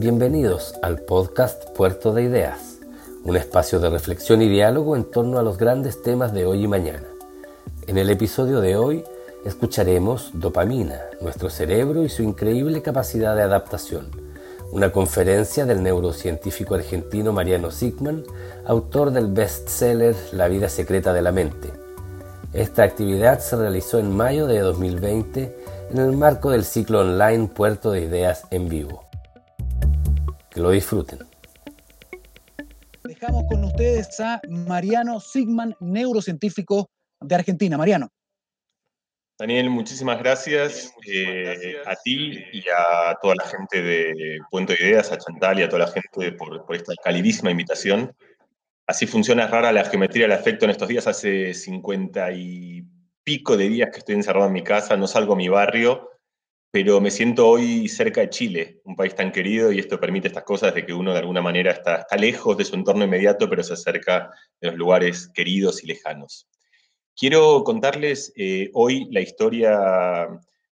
Bienvenidos al podcast Puerto de Ideas, un espacio de reflexión y diálogo en torno a los grandes temas de hoy y mañana. En el episodio de hoy escucharemos Dopamina, nuestro cerebro y su increíble capacidad de adaptación, una conferencia del neurocientífico argentino Mariano Sigman, autor del bestseller La vida secreta de la mente. Esta actividad se realizó en mayo de 2020 en el marco del ciclo online Puerto de Ideas en vivo. Que lo disfruten. Dejamos con ustedes a Mariano Sigman, neurocientífico de Argentina. Mariano. Daniel, muchísimas gracias, eh, a ti y a toda la gente de Puerto de Ideas, a Chantal y a toda la gente por, por esta calidísima invitación. Así funciona rara la geometría del afecto en estos días. Hace 50 y pico de días que estoy encerrado en mi casa, no salgo a mi barrio, pero me siento hoy cerca de Chile, un país tan querido, y esto permite estas cosas de que uno de alguna manera está, está lejos de su entorno inmediato, pero se acerca de los lugares queridos y lejanos. Quiero contarles eh, hoy la historia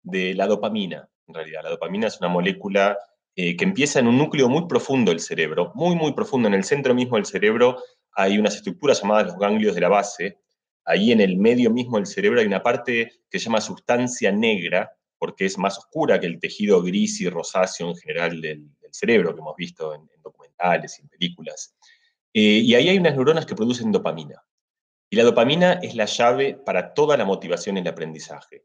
de la dopamina, en realidad. La dopamina es una molécula eh, que empieza en un núcleo muy profundo del cerebro, muy, muy profundo. En el centro mismo del cerebro hay unas estructuras llamadas los ganglios de la base, ahí en el medio mismo del cerebro hay una parte que se llama sustancia negra, porque es más oscura que el tejido gris y rosáceo en general del, cerebro que hemos visto en, documentales y en películas. Eh, y ahí hay unas neuronas que producen dopamina. Y la dopamina es la llave para toda la motivación en el aprendizaje.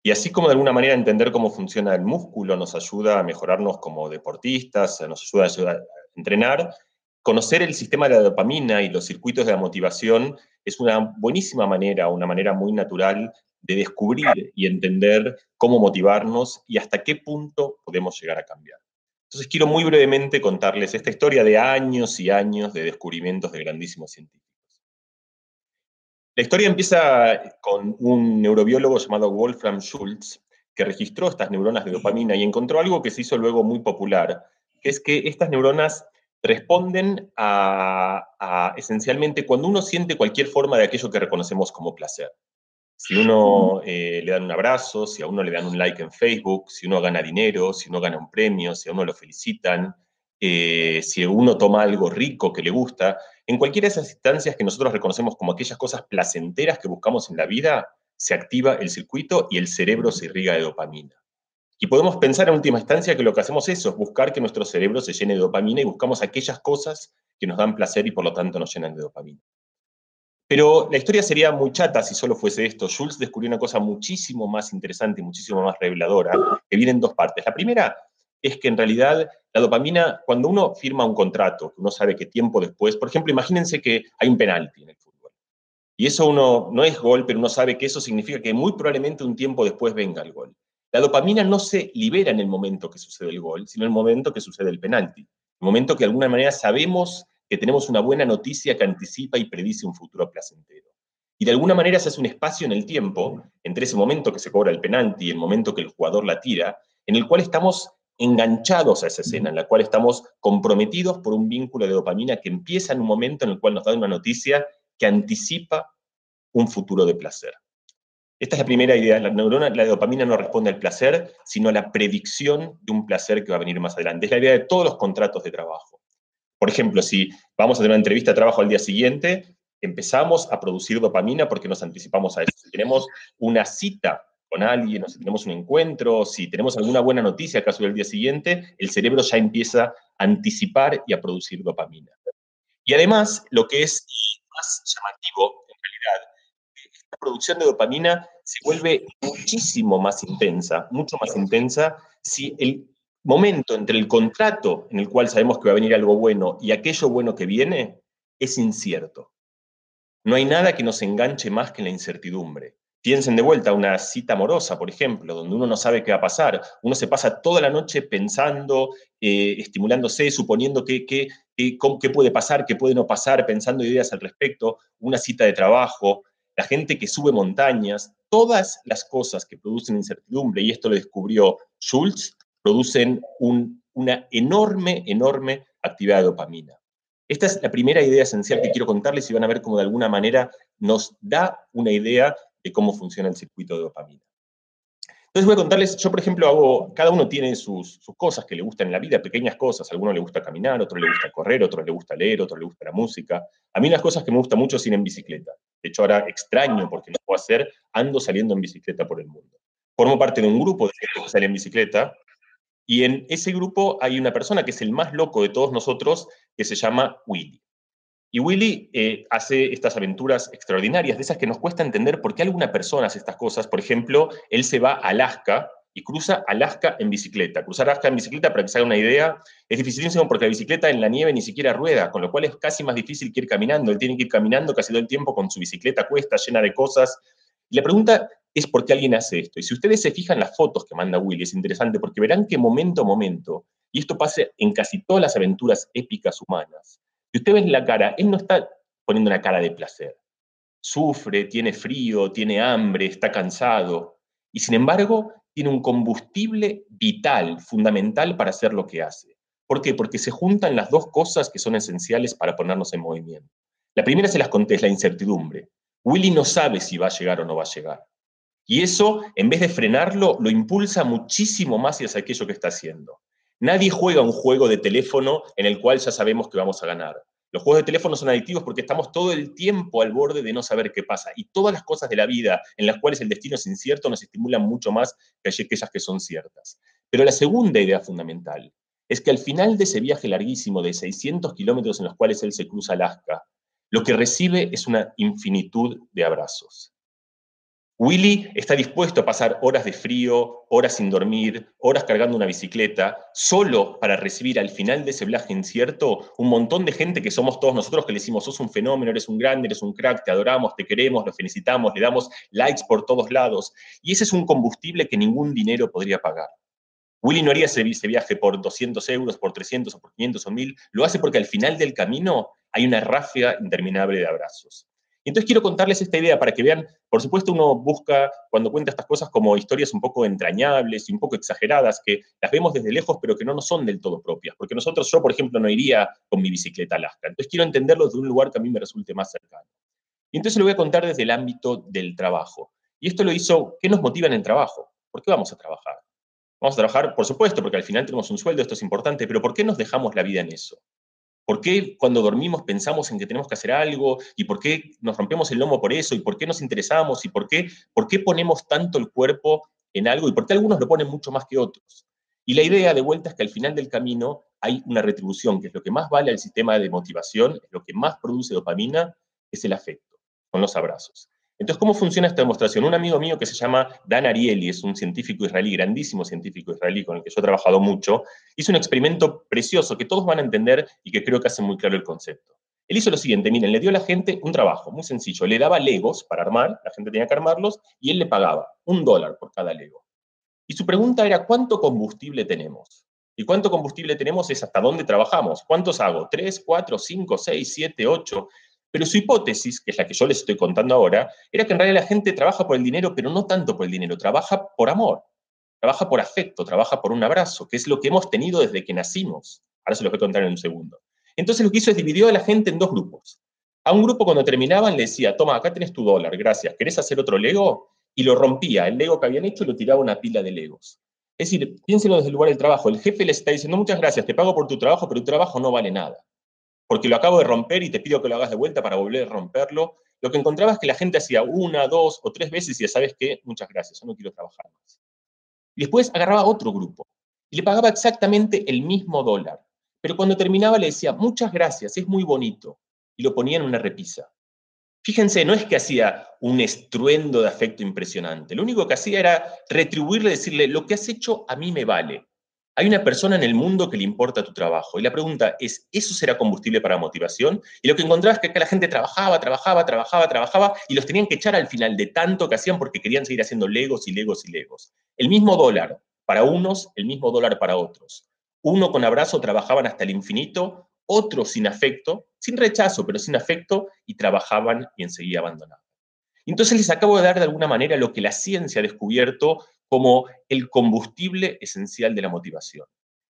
Y así como de alguna manera entender cómo funciona el músculo nos ayuda a mejorarnos como deportistas, nos ayuda a entrenar, conocer el sistema de la dopamina y los circuitos de la motivación es una buenísima manera, una manera muy natural de descubrir y entender cómo motivarnos y hasta qué punto podemos llegar a cambiar. Entonces quiero muy brevemente contarles esta historia de años y años de descubrimientos de grandísimos científicos. La historia empieza con un neurobiólogo llamado Wolfram Schultz, que registró estas neuronas de dopamina y encontró algo que se hizo luego muy popular, que es que estas neuronas responden a, esencialmente cuando uno siente cualquier forma de aquello que reconocemos como placer. Si uno eh, le dan un abrazo, si a uno le dan un like en Facebook, si uno gana dinero, si uno gana un premio, si a uno lo felicitan, eh, si uno toma algo rico que le gusta, en cualquiera de esas instancias que nosotros reconocemos como aquellas cosas placenteras que buscamos en la vida, se activa el circuito y el cerebro se irriga de dopamina. Y podemos pensar en última instancia que lo que hacemos es eso, es buscar que nuestro cerebro se llene de dopamina y buscamos aquellas cosas que nos dan placer y por lo tanto nos llenan de dopamina. Pero la historia sería muy chata si solo fuese esto. Schultz descubrió una cosa muchísimo más interesante y muchísimo más reveladora, que viene en dos partes. La primera es que en realidad la dopamina, cuando uno firma un contrato, uno sabe que tiempo después, por ejemplo, imagínense que hay un penalti en el fútbol. Y eso uno no es gol, pero uno sabe que eso significa que muy probablemente un tiempo después venga el gol. La dopamina no se libera en el momento que sucede el gol, sino en el momento que sucede el penalti. El momento que de alguna manera sabemos que tenemos una buena noticia que anticipa y predice un futuro placentero. Y de alguna manera se hace un espacio en el tiempo, entre ese momento que se cobra el penalti y el momento que el jugador la tira, en el cual estamos enganchados a esa escena, en la cual estamos comprometidos por un vínculo de dopamina que empieza en un momento en el cual nos da una noticia que anticipa un futuro de placer. Esta es la primera idea. La neurona, la dopamina no responde al placer, sino a la predicción de un placer que va a venir más adelante. Es la idea de todos los contratos de trabajo. Por ejemplo, si vamos a tener una entrevista de trabajo al día siguiente, empezamos a producir dopamina porque nos anticipamos a eso. Si tenemos una cita con alguien, o si tenemos un encuentro, si tenemos alguna buena noticia acaso del día siguiente, el cerebro ya empieza a anticipar y a producir dopamina. Y además, lo que es más llamativo, en realidad, la producción de dopamina se vuelve muchísimo más intensa, mucho más intensa, si el momento entre el contrato en el cual sabemos que va a venir algo bueno y aquello bueno que viene es incierto. No hay nada que nos enganche más que la incertidumbre. Piensen de vuelta una cita amorosa, por ejemplo, donde uno no sabe qué va a pasar. Uno se pasa toda la noche pensando, eh, estimulándose, suponiendo qué que, puede pasar, qué puede no pasar, pensando ideas al respecto. Una cita de trabajo, la gente que sube montañas, todas las cosas que producen incertidumbre, y esto lo descubrió Schultz, producen una enorme, enorme actividad de dopamina. Esta es la primera idea esencial que quiero contarles y van a ver cómo de alguna manera nos da una idea de cómo funciona el circuito de dopamina. Entonces voy a contarles, yo por ejemplo hago, cada uno tiene sus, cosas que le gustan en la vida, pequeñas cosas, a alguno le gusta caminar, otro le gusta correr, otro le gusta leer, otro le gusta la música. A mí las cosas que me gusta mucho es ir en bicicleta. De hecho ahora extraño porque no puedo hacer, ando saliendo en bicicleta por el mundo. Formo parte de un grupo de gente que sale en bicicleta y en ese grupo hay una persona que es el más loco de todos nosotros que se llama Willy. Y Willy eh, hace estas aventuras extraordinarias, de esas que nos cuesta entender por qué alguna persona hace estas cosas. Por ejemplo, él se va a Alaska y cruza Alaska en bicicleta. Cruzar Alaska en bicicleta, para que se haga una idea, es dificilísimo porque la bicicleta en la nieve ni siquiera rueda, con lo cual es casi más difícil que ir caminando. Él tiene que ir caminando casi todo el tiempo con su bicicleta cuesta, llena de cosas. Y la pregunta es por qué alguien hace esto. Y si ustedes se fijan las fotos que manda Willy, es interesante porque verán que momento a momento, y esto pasa en casi todas las aventuras épicas humanas, si usted ve la cara, él no está poniendo una cara de placer. Sufre, tiene frío, tiene hambre, está cansado. Y sin embargo, tiene un combustible vital, fundamental para hacer lo que hace. ¿Por qué? Porque se juntan las dos cosas que son esenciales para ponernos en movimiento. La primera se las conté, es la incertidumbre. Willy no sabe si va a llegar o no va a llegar. Y eso, en vez de frenarlo, lo impulsa muchísimo más hacia aquello que está haciendo. Nadie juega un juego de teléfono en el cual ya sabemos que vamos a ganar. Los juegos de teléfono son adictivos porque estamos todo el tiempo al borde de no saber qué pasa. Y todas las cosas de la vida en las cuales el destino es incierto nos estimulan mucho más que aquellas que son ciertas. Pero la segunda idea fundamental es que al final de ese viaje larguísimo de 600 kilómetros en los cuales él se cruza Alaska, lo que recibe es una infinitud de abrazos. Willy está dispuesto a pasar horas de frío, horas sin dormir, horas cargando una bicicleta, solo para recibir al final de ese viaje incierto un montón de gente que somos todos nosotros que le decimos, sos un fenómeno, eres un grande, eres un crack, te adoramos, te queremos, lo felicitamos, le damos likes por todos lados. Y ese es un combustible que ningún dinero podría pagar. Willy no haría ese, viaje por 200 euros, por 300 o por 500 o 1000, lo hace porque al final del camino hay una ráfaga interminable de abrazos. Entonces quiero contarles esta idea para que vean, por supuesto uno busca cuando cuenta estas cosas como historias un poco entrañables y un poco exageradas, que las vemos desde lejos pero que no nos son del todo propias, porque nosotros, yo por ejemplo, no iría con mi bicicleta a Alaska, entonces quiero entenderlo desde un lugar que a mí me resulte más cercano. Y entonces lo voy a contar desde el ámbito del trabajo. Y esto lo hizo, ¿qué nos motiva en el trabajo? ¿Por qué vamos a trabajar? Vamos a trabajar, por supuesto, porque al final tenemos un sueldo, esto es importante, pero ¿por qué nos dejamos la vida en eso? ¿Por qué cuando dormimos pensamos en que tenemos que hacer algo? ¿Y por qué nos rompemos el lomo por eso? ¿Y por qué nos interesamos? ¿Y por qué, por qué ponemos tanto el cuerpo en algo? ¿Y por qué algunos lo ponen mucho más que otros? Y la idea de vuelta es que al final del camino hay una retribución, que es lo que más vale al sistema de motivación, es lo que más produce dopamina, es el afecto, son los abrazos. Entonces, ¿cómo funciona esta demostración? Un amigo mío que se llama Dan Ariely, es un científico israelí, grandísimo científico israelí con el que yo he trabajado mucho, hizo un experimento precioso que todos van a entender y que creo que hace muy claro el concepto. Él hizo lo siguiente, miren, le dio a la gente un trabajo muy sencillo, le daba legos para armar, la gente tenía que armarlos, y él le pagaba un dólar por cada lego. Y su pregunta era, ¿cuánto combustible tenemos? ¿Y cuánto combustible tenemos es hasta dónde trabajamos? ¿Cuántos hago? ¿Tres, cuatro, cinco, seis, siete, ocho? Pero su hipótesis, que es la que yo les estoy contando ahora, era que en realidad la gente trabaja por el dinero, pero no tanto por el dinero, trabaja por amor, trabaja por afecto, trabaja por un abrazo, que es lo que hemos tenido desde que nacimos. Ahora se los voy a contar en un segundo. Entonces lo que hizo es dividió a la gente en dos grupos. A un grupo cuando terminaban le decía, toma, acá tenés tu dólar, gracias, ¿querés hacer otro Lego? Y lo rompía, el Lego que habían hecho lo tiraba una pila de Legos. Es decir, piénsenlo desde el lugar del trabajo. El jefe les está diciendo, muchas gracias, te pago por tu trabajo, pero tu trabajo no vale nada porque lo acabo de romper y te pido que lo hagas de vuelta para volver a romperlo. Lo que encontraba es que la gente hacía una, dos o tres veces y ya sabes qué, muchas gracias, yo no quiero trabajar más. Y después agarraba otro grupo y le pagaba exactamente el mismo dólar. Pero cuando terminaba le decía, muchas gracias, es muy bonito. Y lo ponía en una repisa. Fíjense, no es que hacía un estruendo de afecto impresionante. Lo único que hacía era retribuirle, decirle, lo que has hecho a mí me vale. Hay una persona en el mundo que le importa tu trabajo. Y la pregunta es, ¿eso será combustible para motivación? Y lo que encontraba es que acá la gente trabajaba, trabajaba, trabajaba, trabajaba, y los tenían que echar al final de tanto que hacían porque querían seguir haciendo legos y legos y legos. El mismo dólar para unos, el mismo dólar para otros. Uno con abrazo trabajaban hasta el infinito, otros sin afecto, sin rechazo, pero sin afecto, y trabajaban y enseguida abandonaban. Entonces les acabo de dar de alguna manera lo que la ciencia ha descubierto como el combustible esencial de la motivación.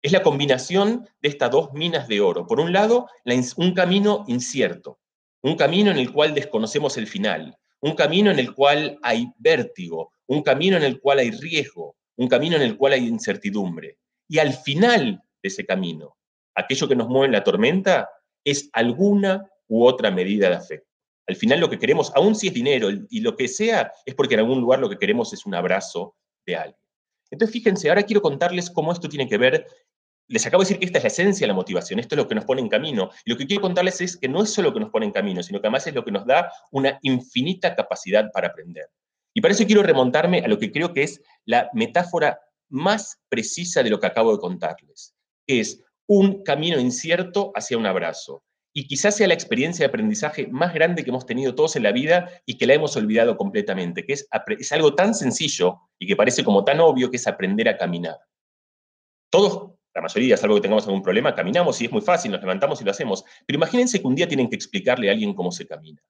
Es la combinación de estas dos minas de oro. Por un lado, un camino incierto, un camino en el cual desconocemos el final, un camino en el cual hay vértigo, un camino en el cual hay riesgo, un camino en el cual hay incertidumbre. Y al final de ese camino, aquello que nos mueve en la tormenta es alguna u otra medida de afecto. Al final lo que queremos, aun si es dinero y lo que sea, es porque en algún lugar lo que queremos es un abrazo de alguien. Entonces, fíjense, ahora quiero contarles cómo esto tiene que ver. Les acabo de decir que esta es la esencia de la motivación, esto es lo que nos pone en camino. Y lo que quiero contarles es que no es solo lo que nos pone en camino, sino que además es lo que nos da una infinita capacidad para aprender. Y para eso quiero remontarme a lo que creo que es la metáfora más precisa de lo que acabo de contarles, que es un camino incierto hacia un abrazo. Y quizás sea la experiencia de aprendizaje más grande que hemos tenido todos en la vida y que la hemos olvidado completamente, que es, es algo tan sencillo y que parece como tan obvio que es aprender a caminar. Todos, la mayoría, salvo que tengamos algún problema, caminamos y es muy fácil, nos levantamos y lo hacemos. Pero imagínense que un día tienen que explicarle a alguien cómo se camina.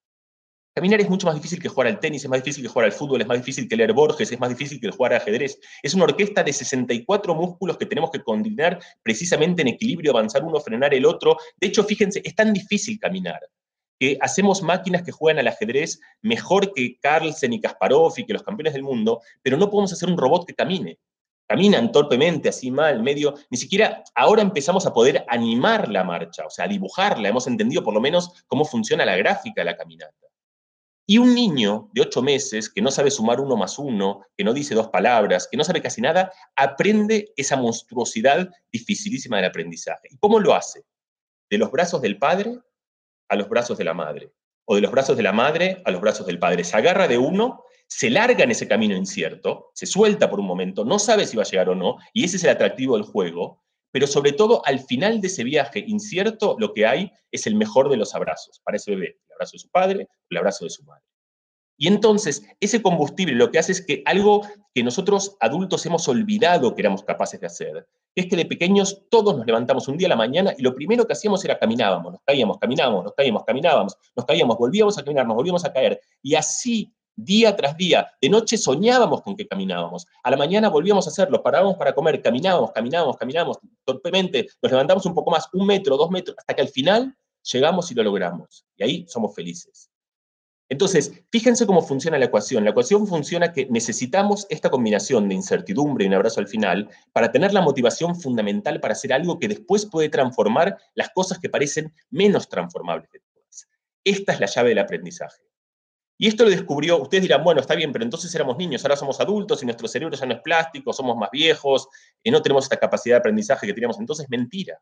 Caminar es mucho más difícil que jugar al tenis, es más difícil que jugar al fútbol, es más difícil que leer Borges, es más difícil que jugar al ajedrez. Es una orquesta de 64 músculos que tenemos que coordinar precisamente en equilibrio, avanzar uno, frenar el otro. De hecho, fíjense, es tan difícil caminar que hacemos máquinas que juegan al ajedrez mejor que Carlsen y Kasparov y que los campeones del mundo, pero no podemos hacer un robot que camine. Caminan torpemente, así mal, medio. Ni siquiera ahora empezamos a poder animar la marcha, o sea, dibujarla. Hemos entendido por lo menos cómo funciona la gráfica de la caminata. Y un niño de ocho meses que no sabe sumar uno más uno, que no dice dos palabras, que no sabe casi nada, aprende esa monstruosidad dificilísima del aprendizaje. ¿Y cómo lo hace? De los brazos del padre a los brazos de la madre, o de los brazos de la madre a los brazos del padre. Se agarra de uno, se larga en ese camino incierto, se suelta por un momento, no sabe si va a llegar o no, y ese es el atractivo del juego, pero sobre todo al final de ese viaje incierto lo que hay es el mejor de los abrazos para ese bebé abrazo de su padre, el abrazo de su madre. Y entonces, ese combustible lo que hace es que algo que nosotros adultos hemos olvidado que éramos capaces de hacer, es que de pequeños todos nos levantamos un día a la mañana y lo primero que hacíamos era caminábamos, nos caíamos, caminábamos, nos caíamos, caminábamos, nos caíamos, volvíamos a caminar, nos volvíamos a caer. Y así, día tras día, de noche soñábamos con que caminábamos, a la mañana volvíamos a hacerlo, parábamos para comer, caminábamos, caminábamos, caminábamos, torpemente, nos levantamos un poco más, un metro, dos metros, hasta que al final llegamos y lo logramos. Y ahí somos felices. Entonces, fíjense cómo funciona la ecuación. La ecuación funciona que necesitamos esta combinación de incertidumbre y un abrazo al final para tener la motivación fundamental para hacer algo que después puede transformar las cosas que parecen menos transformables de todas. Esta es la llave del aprendizaje. Y esto lo descubrió, ustedes dirán, bueno, está bien, pero entonces éramos niños, ahora somos adultos y nuestro cerebro ya no es plástico, somos más viejos y no tenemos esta capacidad de aprendizaje que teníamos entonces. Mentira.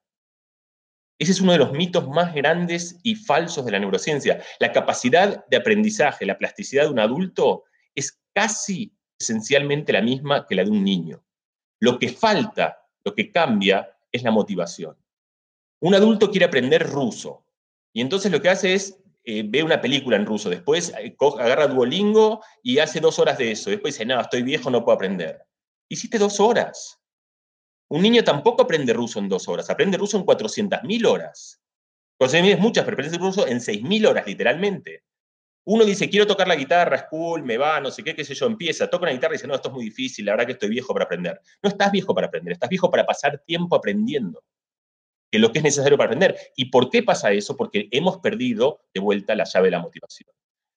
Ese es uno de los mitos más grandes y falsos de la neurociencia. La capacidad de aprendizaje, la plasticidad de un adulto es casi esencialmente la misma que la de un niño. Lo que falta, lo que cambia, es la motivación. Un adulto quiere aprender ruso y entonces lo que hace es eh, ve una película en ruso, después eh, agarra Duolingo y hace dos horas de eso, después dice, no, estoy viejo, no puedo aprender. Hiciste dos horas. Un niño tampoco aprende ruso en dos horas, aprende ruso en 400.000 horas. 400.000 es muchas, pero aprende ruso en 6.000 horas, literalmente. Uno dice, quiero tocar la guitarra, es cool, me va, no sé qué, qué sé yo, empieza, toca una guitarra y dice, no, esto es muy difícil, la verdad que estoy viejo para aprender. No estás viejo para aprender, estás viejo para pasar tiempo aprendiendo, que lo que es necesario para aprender. ¿Y por qué pasa eso? Porque hemos perdido de vuelta la llave de la motivación.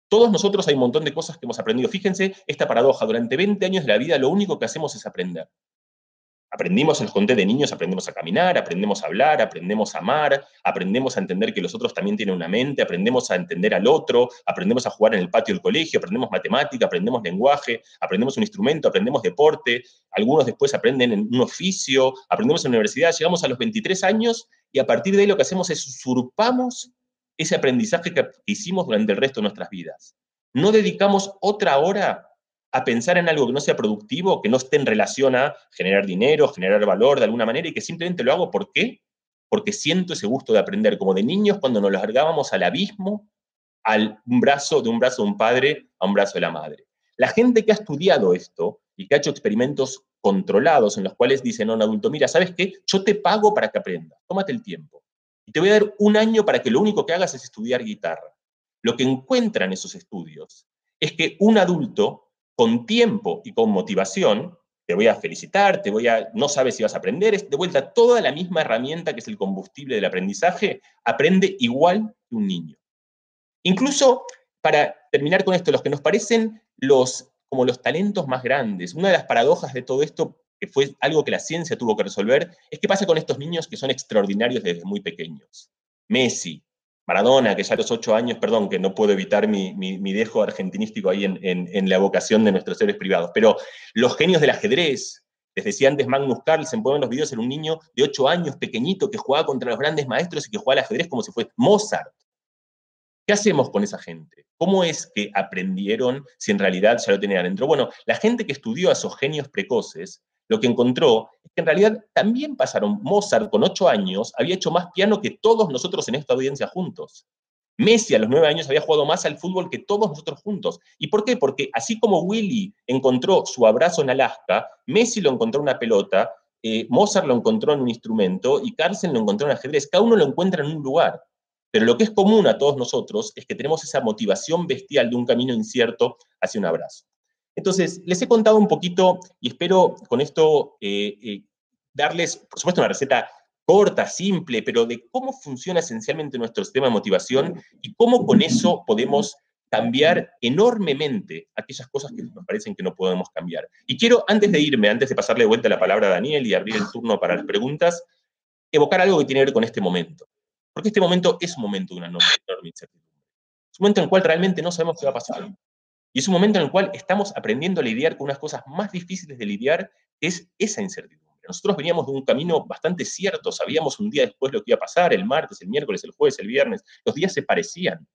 Todos nosotros hay un montón de cosas que hemos aprendido. Fíjense esta paradoja, durante 20 años de la vida lo único que hacemos es aprender. Aprendimos, el conté de niños, aprendemos a caminar, aprendemos a hablar, aprendemos a amar, aprendemos a entender que los otros también tienen una mente, aprendemos a entender al otro, aprendemos a jugar en el patio del colegio, aprendemos matemática, aprendemos lenguaje, aprendemos un instrumento, aprendemos deporte, algunos después aprenden en un oficio, aprendemos en la universidad, llegamos a los 23 años y a partir de ahí lo que hacemos es usurpamos ese aprendizaje que hicimos durante el resto de nuestras vidas. No dedicamos otra hora a pensar en algo que no sea productivo, que no esté en relación a generar dinero, generar valor de alguna manera y que simplemente lo hago ¿por qué? Porque siento ese gusto de aprender, como de niños cuando nos largábamos al abismo, al un brazo de un brazo de un padre a un brazo de la madre. La gente que ha estudiado esto y que ha hecho experimentos controlados en los cuales dicen a un adulto, mira, ¿sabes qué? Yo te pago para que aprendas, tómate el tiempo. Y te voy a dar un año para que lo único que hagas es estudiar guitarra. Lo que encuentran esos estudios es que un adulto con tiempo y con motivación, te voy a felicitar, te voy a, no sabes si vas a aprender, es de vuelta toda la misma herramienta que es el combustible del aprendizaje, aprende igual que un niño. Incluso, para terminar con esto, los que nos parecen los como los talentos más grandes. Una de las paradojas de todo esto, que fue algo que la ciencia tuvo que resolver, es qué pasa con estos niños que son extraordinarios desde muy pequeños. Messi, Maradona, que ya a los ocho años, perdón, que no puedo evitar mi, dejo argentinístico ahí en, en, la vocación de nuestros seres privados, pero los genios del ajedrez, les decía antes Magnus Carlsen, ponen los videos, era un niño de ocho años, pequeñito, que jugaba contra los grandes maestros y que jugaba al ajedrez como si fuese Mozart. ¿Qué hacemos con esa gente? ¿Cómo es que aprendieron si en realidad ya lo tenían dentro? Bueno, la gente que estudió a esos genios precoces lo que encontró es que en realidad también pasaron. Mozart, con ocho años, había hecho más piano que todos nosotros en esta audiencia juntos. Messi a los nueve años había jugado más al fútbol que todos nosotros juntos. ¿Y por qué? Porque así como Willy encontró su abrazo en Alaska, Messi lo encontró en una pelota, eh, Mozart lo encontró en un instrumento y Carlsen lo encontró en ajedrez. Cada uno lo encuentra en un lugar. Pero lo que es común a todos nosotros es que tenemos esa motivación bestial de un camino incierto hacia un abrazo. Entonces, les he contado un poquito y espero con esto eh, eh, darles, por supuesto, una receta corta, simple, pero de cómo funciona esencialmente nuestro sistema de motivación y cómo con eso podemos cambiar enormemente aquellas cosas que nos parecen que no podemos cambiar. Y quiero, antes de irme, antes de pasarle de vuelta la palabra a Daniel y abrir el turno para las preguntas, evocar algo que tiene que ver con este momento. Porque este momento es un momento de una enorme, enorme incertidumbre. Es un momento en el cual realmente no sabemos qué va a pasar. Y es un momento en el cual estamos aprendiendo a lidiar con unas cosas más difíciles de lidiar, que es esa incertidumbre. Nosotros veníamos de un camino bastante cierto, sabíamos un día después lo que iba a pasar, el martes, el miércoles, el jueves, el viernes, los días se parecían.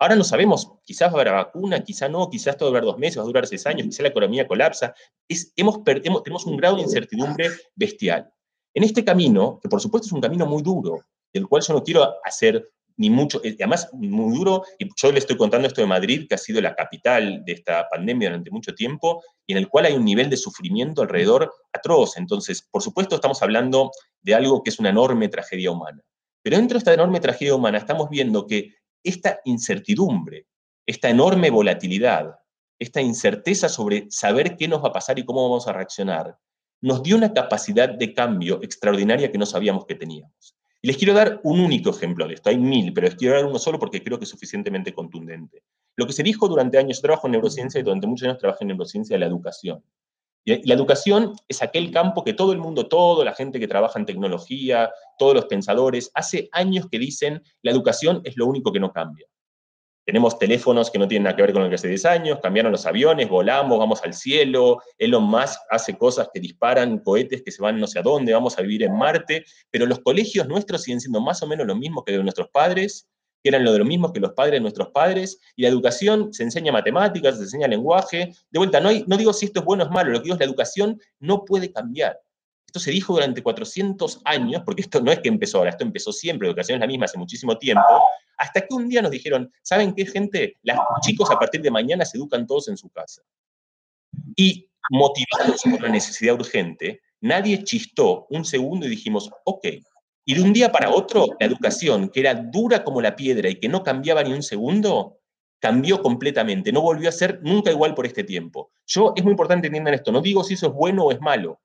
Ahora no sabemos, quizás va a haber vacuna, quizás no, quizás todo va a durar dos meses, va a durar seis años, quizás la economía colapsa. Es, hemos, tenemos un grado de incertidumbre bestial. En este camino, que por supuesto es un camino muy duro, del cual yo no quiero hacer ni mucho, y además muy duro, y yo le estoy contando esto de Madrid, que ha sido la capital de esta pandemia durante mucho tiempo, y en el cual hay un nivel de sufrimiento alrededor atroz. Entonces, por supuesto, estamos hablando de algo que es una enorme tragedia humana. Pero dentro de esta enorme tragedia humana estamos viendo que esta incertidumbre, esta enorme volatilidad, esta incerteza sobre saber qué nos va a pasar y cómo vamos a reaccionar, nos dio una capacidad de cambio extraordinaria que no sabíamos que teníamos. Les quiero dar un único ejemplo de esto. Hay mil, pero les quiero dar uno solo porque creo que es suficientemente contundente. Lo que se dijo durante años, yo trabajo en neurociencia y durante muchos años trabajé en neurociencia de la educación. La educación es aquel campo que todo el mundo, toda la gente que trabaja en tecnología, todos los pensadores, hace años que dicen la educación es lo único que no cambia. Tenemos teléfonos que no tienen nada que ver con lo que hace 10 años, cambiaron los aviones, volamos, vamos al cielo, Elon Musk hace cosas que disparan cohetes que se van no sé a dónde, vamos a vivir en Marte, pero los colegios nuestros siguen siendo más o menos lo mismo que de nuestros padres, que eran lo de lo mismo que los padres de nuestros padres, y la educación se enseña matemáticas, se enseña lenguaje. De vuelta, no, no digo si esto es bueno o es malo, lo que digo es la educación no puede cambiar. Esto se dijo durante 400 años, porque esto no es que empezó ahora, esto empezó siempre, la educación es la misma hace muchísimo tiempo, hasta que un día nos dijeron, ¿saben qué, gente? Los chicos a partir de mañana se educan todos en su casa. Y motivados por la necesidad urgente, nadie chistó un segundo y dijimos, ok. Y de un día para otro, la educación, que era dura como la piedra y que no cambiaba ni un segundo, cambió completamente, no volvió a ser nunca igual por este tiempo. Yo, es muy importante que entiendan esto, no digo si eso es bueno o es malo,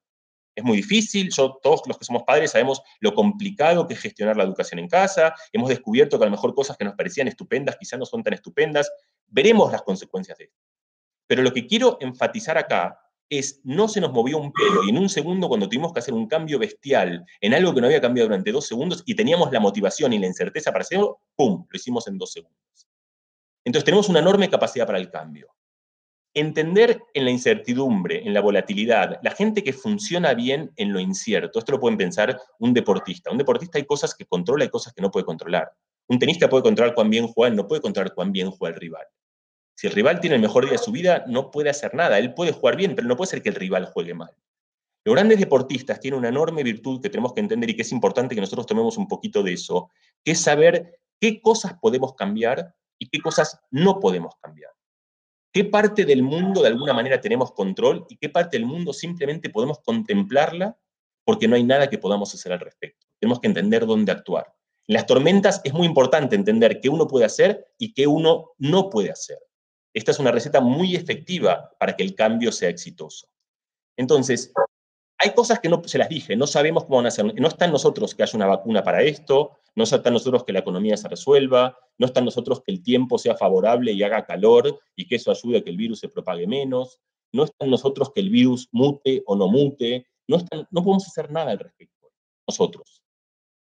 es muy difícil, yo, todos los que somos padres sabemos lo complicado que es gestionar la educación en casa, hemos descubierto que a lo mejor cosas que nos parecían estupendas quizás no son tan estupendas, veremos las consecuencias de esto. Pero lo que quiero enfatizar acá es, no se nos movió un pelo y en un segundo cuando tuvimos que hacer un cambio bestial en algo que no había cambiado durante dos segundos y teníamos la motivación y la incerteza para hacerlo, ¡pum!, lo hicimos en dos segundos. Entonces tenemos una enorme capacidad para el cambio. Entender en la incertidumbre, en la volatilidad, la gente que funciona bien en lo incierto, esto lo pueden pensar un deportista. Un deportista hay cosas que controla y cosas que no puede controlar. Un tenista puede controlar cuán bien juega, no puede controlar cuán bien juega el rival. Si el rival tiene el mejor día de su vida, no puede hacer nada. Él puede jugar bien, pero no puede ser que el rival juegue mal. Los grandes deportistas tienen una enorme virtud que tenemos que entender y que es importante que nosotros tomemos un poquito de eso, que es saber qué cosas podemos cambiar y qué cosas no podemos cambiar qué parte del mundo de alguna manera tenemos control y qué parte del mundo simplemente podemos contemplarla porque no hay nada que podamos hacer al respecto. Tenemos que entender dónde actuar. En las tormentas es muy importante entender qué uno puede hacer y qué uno no puede hacer. Esta es una receta muy efectiva para que el cambio sea exitoso. Entonces, hay cosas que no, se las dije, no sabemos cómo van a ser. No está en nosotros que haya una vacuna para esto, no está en nosotros que la economía se resuelva, no está en nosotros que el tiempo sea favorable y haga calor y que eso ayude a que el virus se propague menos, no está en nosotros que el virus mute o no mute, no, no podemos hacer nada al respecto, nosotros.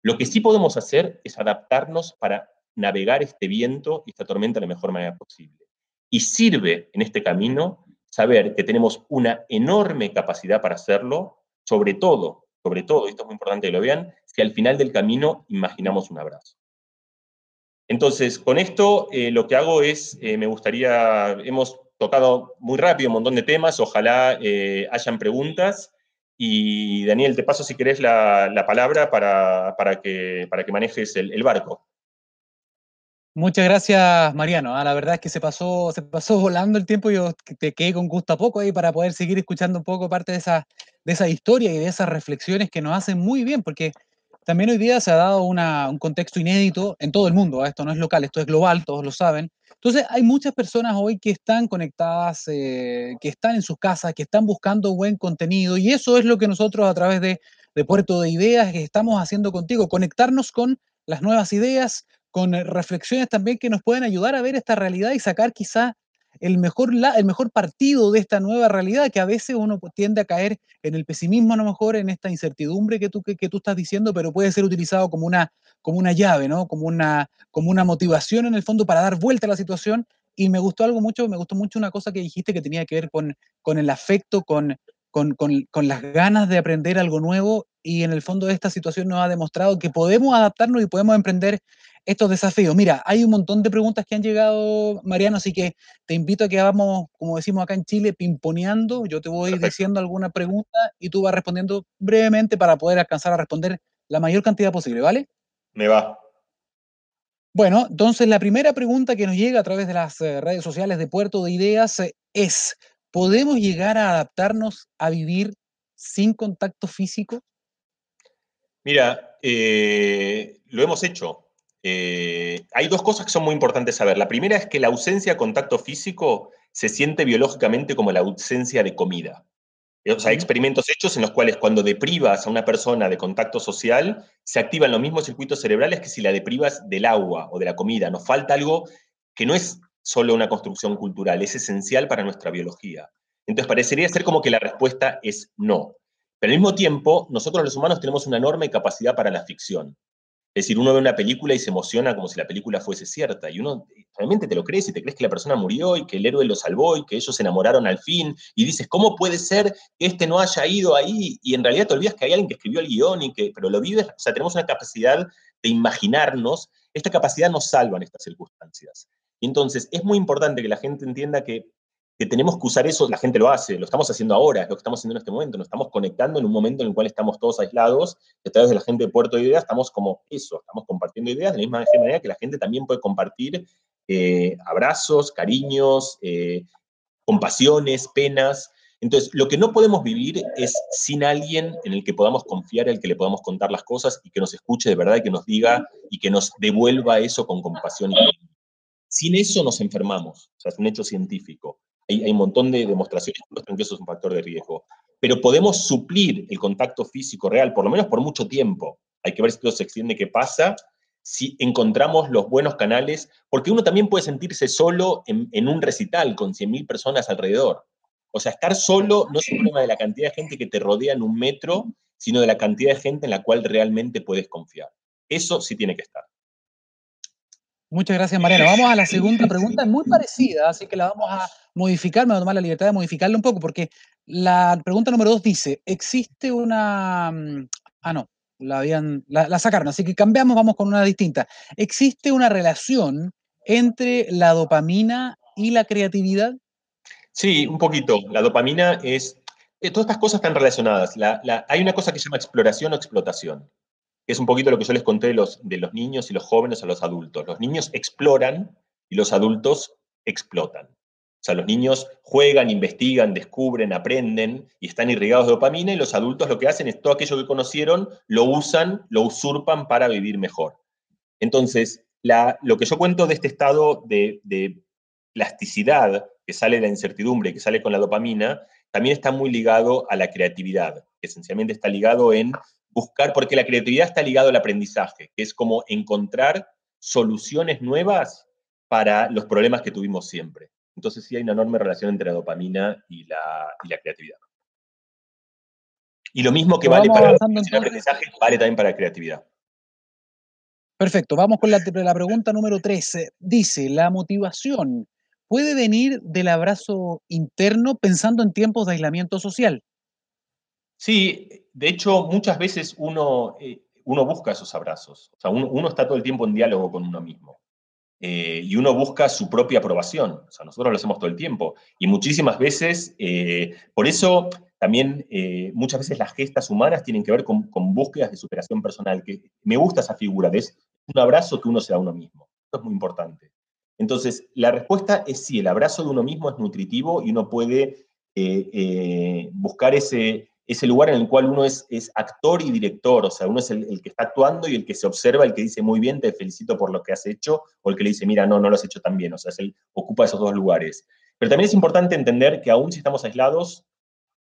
Lo que sí podemos hacer es adaptarnos para navegar este viento y esta tormenta de la mejor manera posible. Y sirve en este camino saber que tenemos una enorme capacidad para hacerlo sobre todo, sobre todo, esto es muy importante que lo vean, si al final del camino imaginamos un abrazo. Entonces, con esto eh, lo que hago es, eh, me gustaría, hemos tocado muy rápido un montón de temas, ojalá eh, hayan preguntas. Y Daniel, te paso si querés la, palabra para, para, que, para que manejes el barco. Muchas gracias, Mariano. Ah, la verdad es que se pasó, se pasó volando el tiempo y yo te quedé con gusto a poco ahí para poder seguir escuchando un poco parte de esa, de esa historia y de esas reflexiones que nos hacen muy bien, porque también hoy día se ha dado un contexto inédito en todo el mundo. ¿ah? Esto no es local, esto es global, todos lo saben. Entonces, hay muchas personas hoy que están conectadas, eh, que están en sus casas, que están buscando buen contenido, y eso es lo que nosotros a través de, de Puerto de Ideas estamos haciendo contigo, conectarnos con las nuevas ideas, con eh, reflexiones también que nos pueden ayudar a ver esta realidad y sacar quizá el mejor, el mejor partido de esta nueva realidad, que a veces uno tiende a caer en el pesimismo, a lo mejor en esta incertidumbre que tú, que, tú estás diciendo, pero puede ser utilizado como una, como una llave, ¿no? Como una, como una motivación en el fondo para dar vuelta a la situación. Y me gustó algo mucho, me gustó mucho una cosa que dijiste que tenía que ver con, con el afecto, con, con, con, con, las ganas de aprender algo nuevo y en el fondo esta situación nos ha demostrado que podemos adaptarnos y podemos emprender estos desafíos. Mira, hay un montón de preguntas que han llegado, Mariano, así que te invito a que vamos, como decimos acá en Chile, pimponeando. Yo te voy diciendo alguna pregunta y tú vas respondiendo brevemente para poder alcanzar a responder la mayor cantidad posible, ¿vale? Me va. Bueno, entonces la primera pregunta que nos llega a través de las eh, redes sociales de Puerto de Ideas eh, es, ¿podemos llegar a adaptarnos a vivir sin contacto físico? Mira, eh, lo hemos hecho. Eh, hay dos cosas que son muy importantes saber. La primera es que la ausencia de contacto físico se siente biológicamente como la ausencia de comida. O sea, hay experimentos hechos en los cuales cuando deprivas a una persona de contacto social, se activan los mismos circuitos cerebrales que si la deprivas del agua o de la comida. Nos falta algo que no es solo una construcción cultural, es esencial para nuestra biología. Entonces parecería ser como que la respuesta es no. Pero al mismo tiempo, nosotros los humanos tenemos una enorme capacidad para la ficción. Es decir, uno ve una película y se emociona como si la película fuese cierta, y uno realmente te lo crees y te crees que la persona murió y que el héroe lo salvó y que ellos se enamoraron al fin, y dices, ¿cómo puede ser que este no haya ido ahí? Y en realidad te olvidas que hay alguien que escribió el guion y que, pero lo vives, o sea, tenemos una capacidad de imaginarnos, esta capacidad nos salva en estas circunstancias. Y entonces es muy importante que la gente entienda que que tenemos que usar eso, la gente lo hace, lo estamos haciendo ahora, es lo que estamos haciendo en este momento, nos estamos conectando en un momento en el cual estamos todos aislados, a través de la gente de Puerto de Ideas estamos como eso, estamos compartiendo ideas de la misma manera que la gente también puede compartir eh, abrazos, cariños, eh, compasiones, penas. Entonces, lo que no podemos vivir es sin alguien en el que podamos confiar, al que le podamos contar las cosas y que nos escuche de verdad y que nos diga y que nos devuelva eso con compasión Sin eso nos enfermamos, es un hecho científico. Hay, un montón de demostraciones que muestran que eso es un factor de riesgo. Pero podemos suplir el contacto físico real, por lo menos por mucho tiempo. Hay que ver si todo se extiende, qué pasa, si encontramos los buenos canales, porque uno también puede sentirse solo en, un recital con 100.000 personas alrededor. O sea, estar solo no es un problema de la cantidad de gente que te rodea en un metro, sino de la cantidad de gente en la cual realmente puedes confiar. Eso sí tiene que estar. Muchas gracias, Mariano. Vamos a la segunda pregunta, muy parecida, así que la vamos a modificar, me voy a tomar la libertad de modificarla un poco, porque la pregunta número dos dice, ¿existe una... Mm, ah, no, la, habían, la, sacaron, así que cambiamos, vamos con una distinta. ¿Existe una relación entre la dopamina y la creatividad? Sí, un poquito. La dopamina es... Eh, todas estas cosas están relacionadas. hay una cosa que se llama exploración o explotación es un poquito lo que yo les conté de los, de los niños y los jóvenes a los adultos. Los niños exploran y los adultos explotan. O sea, los niños juegan, investigan, descubren, aprenden y están irrigados de dopamina y los adultos lo que hacen es todo aquello que conocieron, lo usan, lo usurpan para vivir mejor. Entonces, lo que yo cuento de este estado de, de plasticidad que sale de la incertidumbre, que sale con la dopamina, también está muy ligado a la creatividad. que esencialmente está ligado en buscar, porque la creatividad está ligado al aprendizaje, que es como encontrar soluciones nuevas para los problemas que tuvimos siempre. Entonces sí hay una enorme relación entre la dopamina y la, creatividad. Y lo mismo que vale para el aprendizaje, vale también para la creatividad. Perfecto, vamos con la, la pregunta número 13. Dice, ¿la motivación puede venir del abrazo interno pensando en tiempos de aislamiento social? Sí, de hecho, muchas veces uno, eh, uno busca esos abrazos. O sea, uno, está todo el tiempo en diálogo con uno mismo. Eh, y uno busca su propia aprobación. O sea, nosotros lo hacemos todo el tiempo. Y muchísimas veces, eh, por eso también muchas veces las gestas humanas tienen que ver con, con, búsquedas de superación personal. Que me gusta esa figura de es un abrazo que uno se da a uno mismo. Esto es muy importante. Entonces, la respuesta es sí, el abrazo de uno mismo es nutritivo y uno puede buscar ese, ese lugar en el cual uno es, es actor y director, o sea, uno es el, que está actuando y el que se observa, el que dice muy bien, te felicito por lo que has hecho, o el que le dice, mira, no, no lo has hecho tan bien, o sea, es el, ocupa esos dos lugares. Pero también es importante entender que aún si estamos aislados,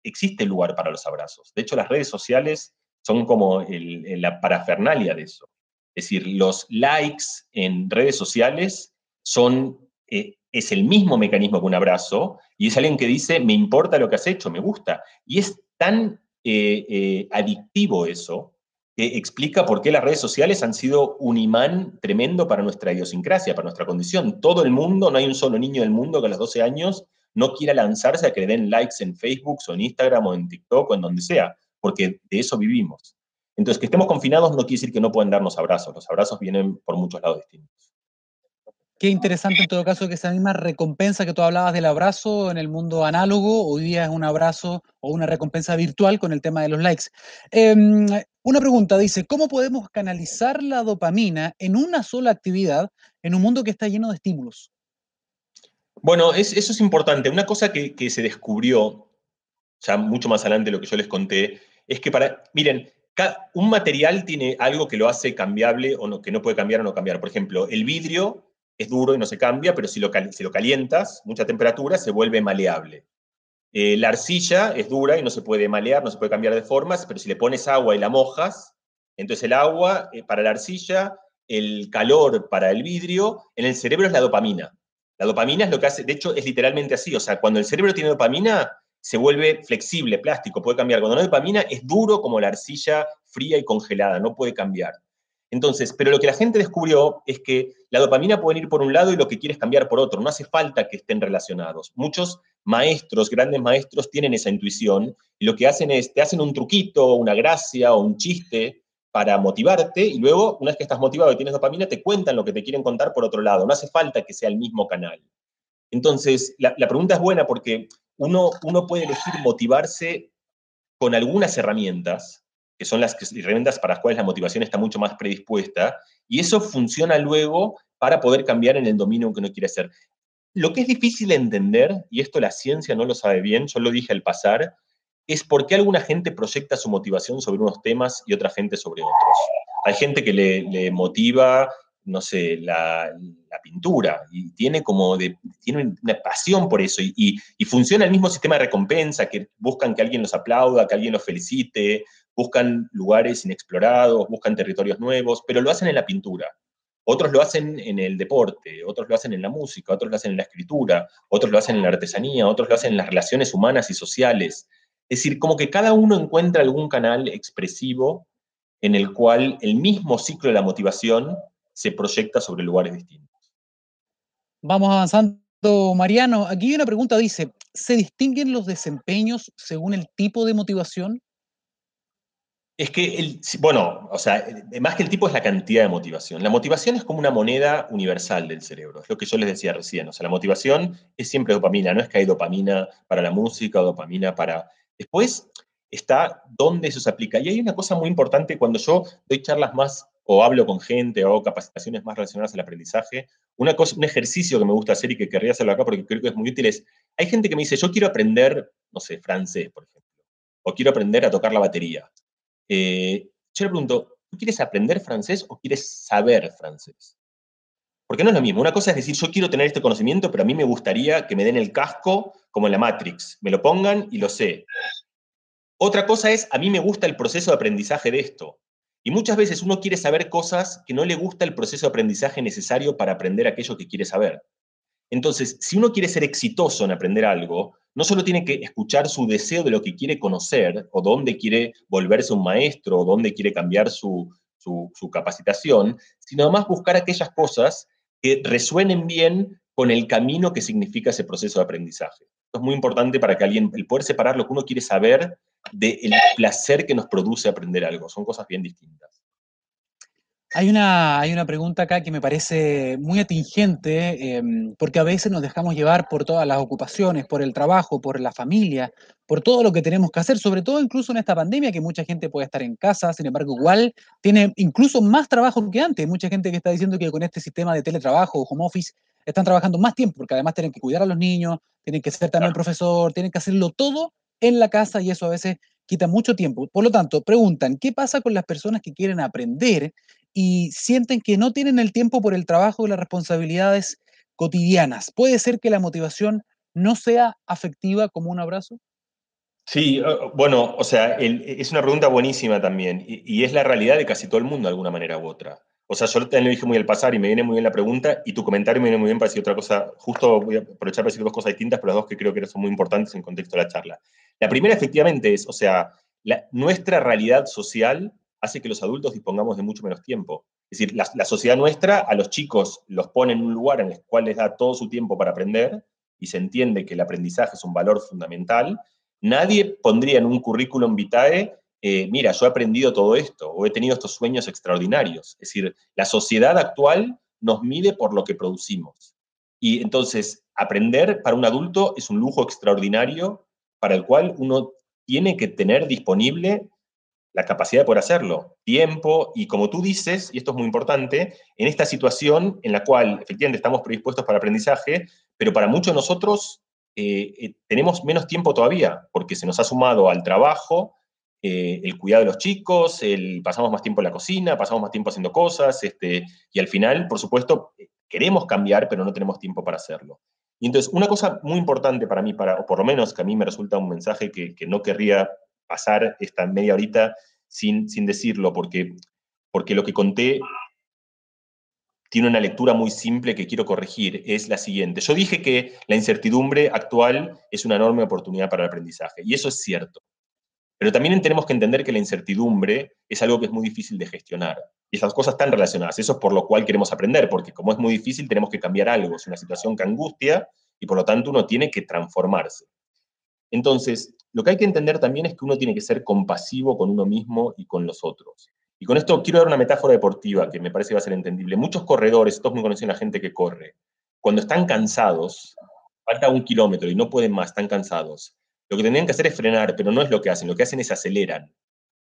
existe lugar para los abrazos. De hecho, las redes sociales son como la parafernalia de eso. Es decir, los likes en redes sociales son, eh, es el mismo mecanismo que un abrazo, y es alguien que dice, me importa lo que has hecho, me gusta. Y es tan eh, eh, adictivo eso, que explica por qué las redes sociales han sido un imán tremendo para nuestra idiosincrasia, para nuestra condición. Todo el mundo, no hay un solo niño del mundo que a los 12 años no quiera lanzarse a que le den likes en Facebook o en Instagram o en TikTok o en donde sea, porque de eso vivimos. Entonces, que estemos confinados no quiere decir que no pueden darnos abrazos. Los abrazos vienen por muchos lados distintos. Qué interesante en todo caso que esa misma recompensa que tú hablabas del abrazo en el mundo análogo, hoy día es un abrazo o una recompensa virtual con el tema de los likes. Em, una pregunta dice, ¿cómo podemos canalizar la dopamina en una sola actividad en un mundo que está lleno de estímulos? Bueno, eso es importante. Una cosa que, se descubrió, ya mucho más adelante de lo que yo les conté, es que para, miren, un material tiene algo que lo hace cambiable o que no puede cambiar o no cambiar. Por ejemplo, el vidrio es duro y no se cambia, pero si lo, calientas, mucha temperatura, se vuelve maleable. Eh, la arcilla es dura y no se puede malear, no se puede cambiar de formas, pero si le pones agua y la mojas, entonces el agua eh, para la arcilla, el calor para el vidrio, en el cerebro es la dopamina. La dopamina es lo que hace, de hecho es literalmente así, o sea, cuando el cerebro tiene dopamina, se vuelve flexible, plástico, puede cambiar. Cuando no hay dopamina, es duro como la arcilla fría y congelada, no puede cambiar. Entonces, pero lo que la gente descubrió es que la dopamina puede ir por un lado y lo que quieres cambiar por otro. No hace falta que estén relacionados. Muchos maestros, grandes maestros, tienen esa intuición y lo que hacen es, te hacen un truquito, una gracia o un chiste para motivarte y luego, una vez que estás motivado y tienes dopamina, te cuentan lo que te quieren contar por otro lado. No hace falta que sea el mismo canal. Entonces, la, pregunta es buena porque uno, uno puede elegir motivarse con algunas herramientas que son las herramientas para las cuales la motivación está mucho más predispuesta, y eso funciona luego para poder cambiar en el dominio que uno quiere hacer. Lo que es difícil de entender, y esto la ciencia no lo sabe bien, yo lo dije al pasar, es por qué alguna gente proyecta su motivación sobre unos temas y otra gente sobre otros. Hay gente que le, motiva, no sé, la, pintura y tiene como de, tiene una pasión por eso y, y, funciona el mismo sistema de recompensa, que buscan que alguien los aplauda, que alguien los felicite, buscan lugares inexplorados, buscan territorios nuevos, pero lo hacen en la pintura. Otros lo hacen en el deporte, otros lo hacen en la música, otros lo hacen en la escritura, otros lo hacen en la artesanía, otros lo hacen en las relaciones humanas y sociales. Es decir, como que cada uno encuentra algún canal expresivo en el cual el mismo ciclo de la motivación se proyecta sobre lugares distintos. Vamos avanzando, Mariano. Aquí una pregunta, dice, ¿se distinguen los desempeños según el tipo de motivación? Es que, el, bueno, o sea, más que el tipo es la cantidad de motivación. La motivación es como una moneda universal del cerebro, es lo que yo les decía recién. O sea, la motivación es siempre dopamina, no es que hay dopamina para la música dopamina para... Después está dónde eso se aplica. Y hay una cosa muy importante cuando yo doy charlas más o hablo con gente o hago capacitaciones más relacionadas al aprendizaje. Una cosa, un ejercicio que me gusta hacer y que querría hacerlo acá porque creo que es muy útil es, hay gente que me dice, yo quiero aprender, no sé, francés, por ejemplo, o quiero aprender a tocar la batería. Eh, yo le pregunto, ¿tú quieres aprender francés o quieres saber francés? Porque no es lo mismo. Una cosa es decir, yo quiero tener este conocimiento, pero a mí me gustaría que me den el casco como en la Matrix. Me lo pongan y lo sé. Otra cosa es, a mí me gusta el proceso de aprendizaje de esto. Y muchas veces uno quiere saber cosas que no le gusta el proceso de aprendizaje necesario para aprender aquello que quiere saber. Entonces, si uno quiere ser exitoso en aprender algo, no solo tiene que escuchar su deseo de lo que quiere conocer, o dónde quiere volverse un maestro, o dónde quiere cambiar su, capacitación, sino además buscar aquellas cosas que resuenen bien con el camino que significa ese proceso de aprendizaje. Esto es muy importante para que alguien, el poder separar lo que uno quiere saber del placer que nos produce aprender algo. Son cosas bien distintas. Hay una, hay una pregunta acá que me parece muy atingente, em, porque a veces nos dejamos llevar por todas las ocupaciones, por el trabajo, por la familia, por todo lo que tenemos que hacer, sobre todo incluso en esta pandemia, que mucha gente puede estar en casa, sin embargo, igual tiene incluso más trabajo que antes. Mucha gente que está diciendo que con este sistema de teletrabajo o home office están trabajando más tiempo, porque además tienen que cuidar a los niños, tienen que ser también profesor, tienen que hacerlo todo en la casa y eso a veces quita mucho tiempo. Por lo tanto, preguntan, ¿qué pasa con las personas que quieren aprender y sienten que no tienen el tiempo por el trabajo y las responsabilidades cotidianas? ¿Puede ser que la motivación no sea afectiva como un abrazo? Sí, bueno, o sea, es una pregunta buenísima también y, es la realidad de casi todo el mundo de alguna manera u otra. O sea, yo también lo dije muy al pasar y me viene muy bien la pregunta y tu comentario me viene muy bien para decir otra cosa. Justo voy a aprovechar para decir dos cosas distintas, pero las dos que creo que son muy importantes en contexto de la charla. La primera efectivamente es, o sea, nuestra realidad social hace que los adultos dispongamos de mucho menos tiempo. Es decir, la, sociedad nuestra a los chicos los pone en un lugar en el cual les da todo su tiempo para aprender y se entiende que el aprendizaje es un valor fundamental. Nadie pondría en un currículum vitae, eh, mira, yo he aprendido todo esto o he tenido estos sueños extraordinarios. Es decir, la sociedad actual nos mide por lo que producimos. Y entonces, aprender para un adulto es un lujo extraordinario para el cual uno tiene que tener disponible la capacidad de poder hacerlo, tiempo y como tú dices, y esto es muy importante, en esta situación en la cual efectivamente estamos predispuestos para aprendizaje, pero para muchos de nosotros eh, eh, tenemos menos tiempo todavía, porque se nos ha sumado al trabajo, eh, el cuidado de los chicos, el, pasamos más tiempo en la cocina, pasamos más tiempo haciendo cosas, este, y al final, por supuesto, queremos cambiar, pero no tenemos tiempo para hacerlo. Y entonces, una cosa muy importante para mí, para, o por lo menos que a mí me resulta un mensaje que, no querría pasar esta media horita sin, sin decirlo, porque, porque lo que conté tiene una lectura muy simple que quiero corregir, es la siguiente. Yo dije que la incertidumbre actual es una enorme oportunidad para el aprendizaje, y eso es cierto. Pero también tenemos que entender que la incertidumbre es algo que es muy difícil de gestionar. Y esas cosas están relacionadas. Eso es por lo cual queremos aprender, porque como es muy difícil, tenemos que cambiar algo. Es una situación que angustia y por lo tanto uno tiene que transformarse. Entonces, lo que hay que entender también es que uno tiene que ser compasivo con uno mismo y con los otros. Y con esto quiero dar una metáfora deportiva que me parece que va a ser entendible. Muchos corredores, todos muy conocen a la gente que corre, cuando están cansados, falta un kilómetro y no pueden más, están cansados. Lo que tendrían que hacer es frenar, pero no es lo que hacen, lo que hacen es aceleran.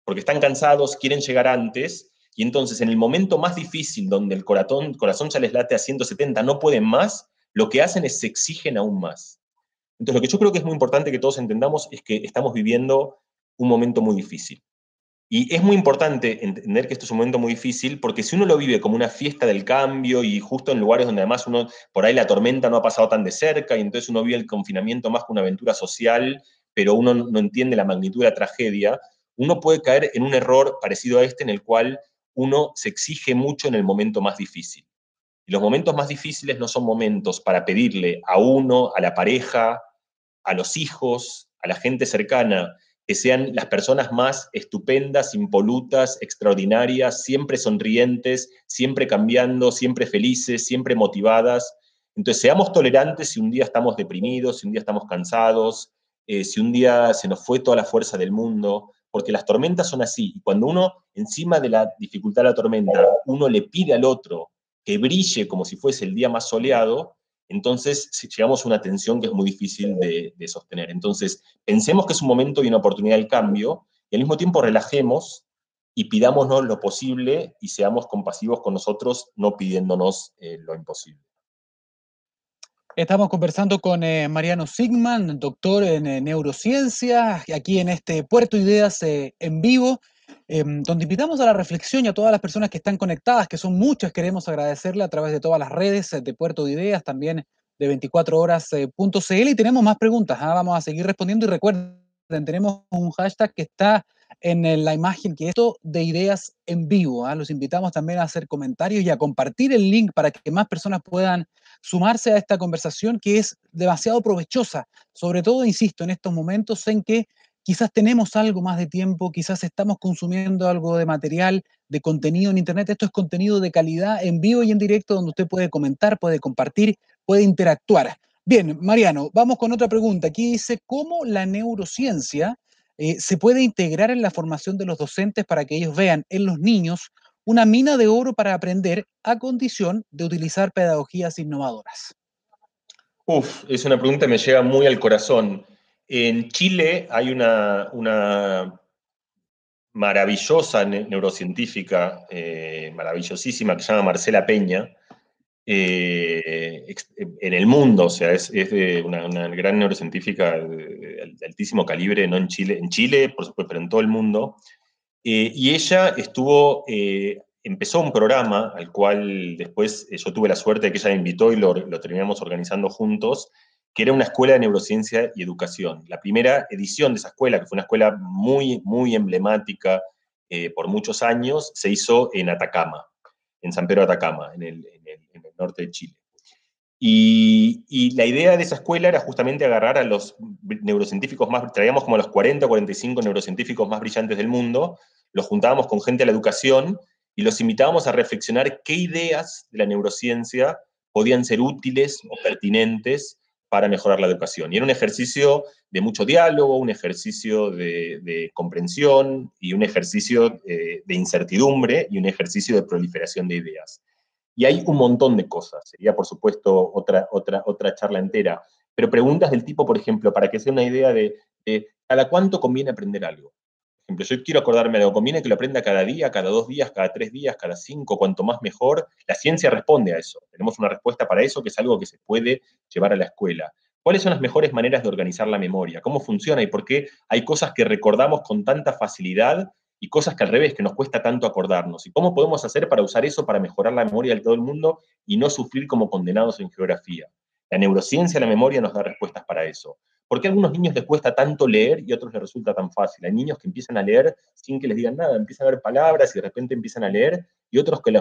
Porque están cansados, quieren llegar antes y entonces, en el momento más difícil, donde el corazón, corazón ya les late a 170, no pueden más, lo que hacen es se exigen aún más. Entonces, lo que yo creo que es muy importante que todos entendamos es que estamos viviendo un momento muy difícil. Y es muy importante entender que esto es un momento muy difícil porque si uno lo vive como una fiesta del cambio y justo en lugares donde además uno, por ahí la tormenta no ha pasado tan de cerca y entonces uno vive el confinamiento más que una aventura social, pero uno no entiende la magnitud de la tragedia, uno puede caer en un error parecido a este en el cual uno se exige mucho en el momento más difícil. Y los momentos más difíciles no son momentos para pedirle a uno, a la pareja, a los hijos, a la gente cercana, que sean las personas más estupendas, impolutas, extraordinarias, siempre sonrientes, siempre cambiando, siempre felices, siempre motivadas. Entonces, seamos tolerantes si un día estamos deprimidos, si un día estamos cansados, eh, si un día se nos fue toda la fuerza del mundo porque las tormentas son así. Y cuando uno, encima de la dificultad de la tormenta, uno le pide al otro que brille como si fuese el día más soleado, entonces llegamos a una tensión que es muy difícil de, sostener. Entonces, pensemos que es un momento y una oportunidad del cambio, y al mismo tiempo relajemos y pidámonos lo posible y seamos compasivos con nosotros, no pidiéndonos eh, lo imposible. Estamos conversando con eh, Mariano Sigman, doctor en eh, neurociencia, aquí en este Puerto Ideas eh, en vivo, em, donde invitamos a la reflexión y a todas las personas que están conectadas, que son muchas, queremos agradecerle a través de todas las redes de Puerto de Ideas, también de 24horas.cl y tenemos más preguntas, ¿ah? vamos a seguir respondiendo y recuerden tenemos un hashtag que está en la imagen que esto de ideas en vivo. ¿ah? Los invitamos también a hacer comentarios y a compartir el link para que más personas puedan sumarse a esta conversación que es demasiado provechosa, sobre todo, insisto, en estos momentos en que quizás tenemos algo más de tiempo, quizás estamos consumiendo algo de material, de contenido en Internet. Esto es contenido de calidad en vivo y en directo donde usted puede comentar, puede compartir, puede interactuar. Bien, Mariano, vamos con otra pregunta. Aquí dice, ¿cómo la neurociencia eh, se puede integrar en la formación de los docentes para que ellos vean en los niños una mina de oro para aprender a condición de utilizar pedagogías innovadoras? Uf, es una pregunta que me llega muy al corazón. En Chile hay una, maravillosa neurocientífica, eh, maravillosísima, que se llama Marcela Peña, eh, en el mundo, o sea, es, de una, gran neurocientífica de, altísimo calibre, no en Chile, en Chile, por supuesto, pero en todo el mundo. Eh, y ella estuvo, eh, empezó un programa al cual después yo tuve la suerte de que ella me invitó y lo, lo terminamos organizando juntos, que era una escuela de neurociencia y educación. La primera edición de esa escuela, que fue una escuela muy, muy emblemática por muchos años, se hizo en Atacama, en San Pedro de Atacama, en el, norte de Chile. Y, la idea de esa escuela era justamente agarrar a los neurocientíficos más, traíamos como a los 40 o 45 neurocientíficos más brillantes del mundo, los juntábamos con gente de la educación y los invitábamos a reflexionar qué ideas de la neurociencia podían ser útiles o pertinentes para mejorar la educación. Y era un ejercicio de mucho diálogo, un ejercicio de, comprensión y un ejercicio eh, de incertidumbre y un ejercicio de proliferación de ideas. Y hay un montón de cosas, sería por supuesto otra, otra, otra charla entera, pero preguntas del tipo, por ejemplo, para que sea una idea de, cada cuánto conviene aprender algo. Ejemplo, yo quiero acordarme algo, conviene que lo aprenda cada día, cada dos días, cada tres días, cada cinco, cuanto más mejor. La ciencia responde a eso. Tenemos una respuesta para eso que es algo que se puede llevar a la escuela. ¿Cuáles son las mejores maneras de organizar la memoria? ¿Cómo funciona y por qué hay cosas que recordamos con tanta facilidad y cosas que al revés, que nos cuesta tanto acordarnos. ¿Y cómo podemos hacer para usar eso para mejorar la memoria de todo el mundo y no sufrir como condenados en geografía? La neurociencia, la memoria nos da respuestas para eso. ¿Por qué a algunos niños les cuesta tanto leer y a otros les resulta tan fácil? Hay niños que empiezan a leer sin que les digan nada, empiezan a ver palabras y de repente empiezan a leer, y otros que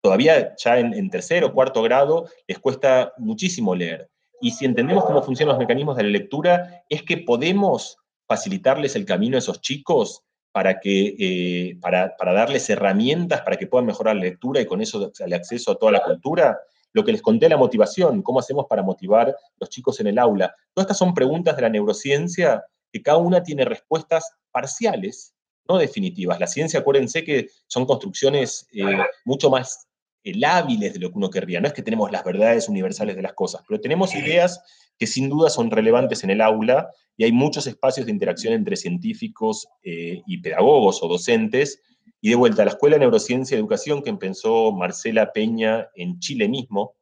todavía ya en, en tercero o cuarto grado les cuesta muchísimo leer. Y si entendemos cómo funcionan los mecanismos de la lectura, es que podemos facilitarles el camino a esos chicos para, que, eh, para, darles herramientas para que puedan mejorar la lectura y con eso el acceso a toda la cultura. Lo que les conté, la motivación, cómo hacemos para motivar los chicos en el aula. Todas estas son preguntas de la neurociencia que cada una tiene respuestas parciales, no definitivas. La ciencia, acuérdense que son construcciones eh, mucho más lábiles de lo que uno querría. No es que tenemos las verdades universales de las cosas, pero tenemos ideas que sin duda son relevantes en el aula y hay muchos espacios de interacción entre científicos eh, y pedagogos o docentes. Y de vuelta, la Escuela de Neurociencia y Educación que empezó Marcela Peña en Chile mismo,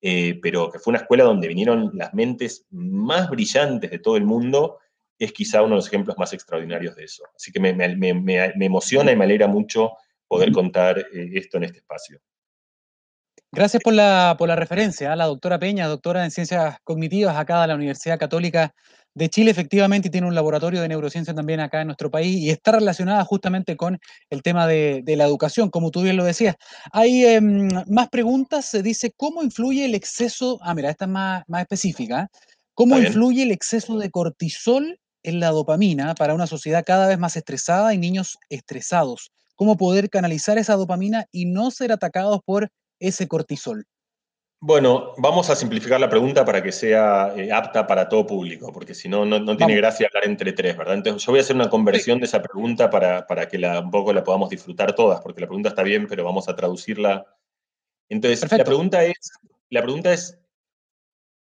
eh, pero que fue una escuela donde vinieron las mentes más brillantes de todo el mundo, es quizá uno de los ejemplos más extraordinarios de eso. Así que me, emociona y me alegra mucho poder contar eh, esto en este espacio. Gracias por la, referencia, a ¿ah? la doctora Peña, doctora en Ciencias Cognitivas acá de la Universidad Católica de Chile, efectivamente tiene un laboratorio de neurociencia también acá en nuestro país y está relacionada justamente con el tema de, la educación, como tú bien lo decías. Hay em, más preguntas, se dice, ¿cómo influye el exceso? Ah, mira, esta es más, más específica. ¿Cómo influye el exceso de cortisol en la dopamina para una sociedad cada vez más estresada y niños estresados? ¿Cómo poder canalizar esa dopamina y no ser atacados por ese cortisol? Bueno, vamos a simplificar la pregunta para que sea eh, apta para todo público, porque si no, no, tiene gracia hablar entre tres, ¿verdad? Entonces yo voy a hacer una conversión de esa pregunta para, que la, un poco la podamos disfrutar todas, porque la pregunta está bien, pero vamos a traducirla. Entonces, la pregunta es, la pregunta es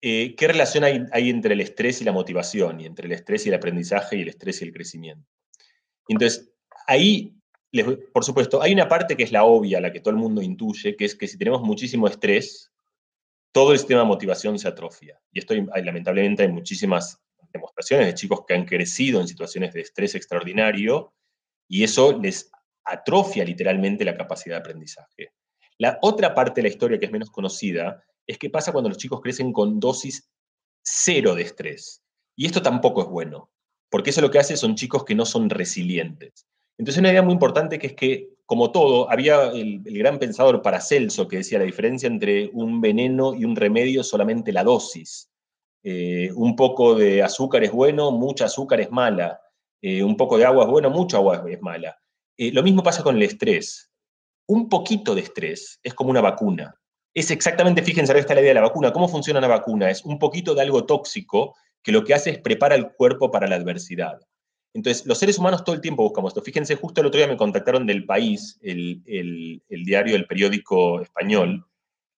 eh, ¿qué relación hay, hay, entre el estrés y la motivación, y entre el estrés y el aprendizaje, y el estrés y el crecimiento? Entonces, ahí por supuesto, hay una parte que es la obvia, la que todo el mundo intuye, que es que si tenemos muchísimo estrés, todo el sistema de motivación se atrofia. Y esto, lamentablemente, hay muchísimas demostraciones de chicos que han crecido en situaciones de estrés extraordinario y eso les atrofia literalmente la capacidad de aprendizaje. La otra parte de la historia que es menos conocida es qué pasa cuando los chicos crecen con dosis cero de estrés. Y esto tampoco es bueno porque eso lo que hace son chicos que no son resilientes. Entonces una idea muy importante que es que, como todo, había el, gran pensador Paracelso que decía la diferencia entre un veneno y un remedio solamente la dosis. Eh, un poco de azúcar es bueno, mucha azúcar es mala. Eh, un poco de agua es bueno, mucha agua es mala. Eh, lo mismo pasa con el estrés. Un poquito de estrés es como una vacuna. Es exactamente, fíjense, ahora está la idea de la vacuna. ¿Cómo funciona una vacuna? Es un poquito de algo tóxico que lo que hace es prepara el cuerpo para la adversidad. Entonces, los seres humanos todo el tiempo buscamos esto. Fíjense, justo el otro día me contactaron del país, el, diario, el periódico español,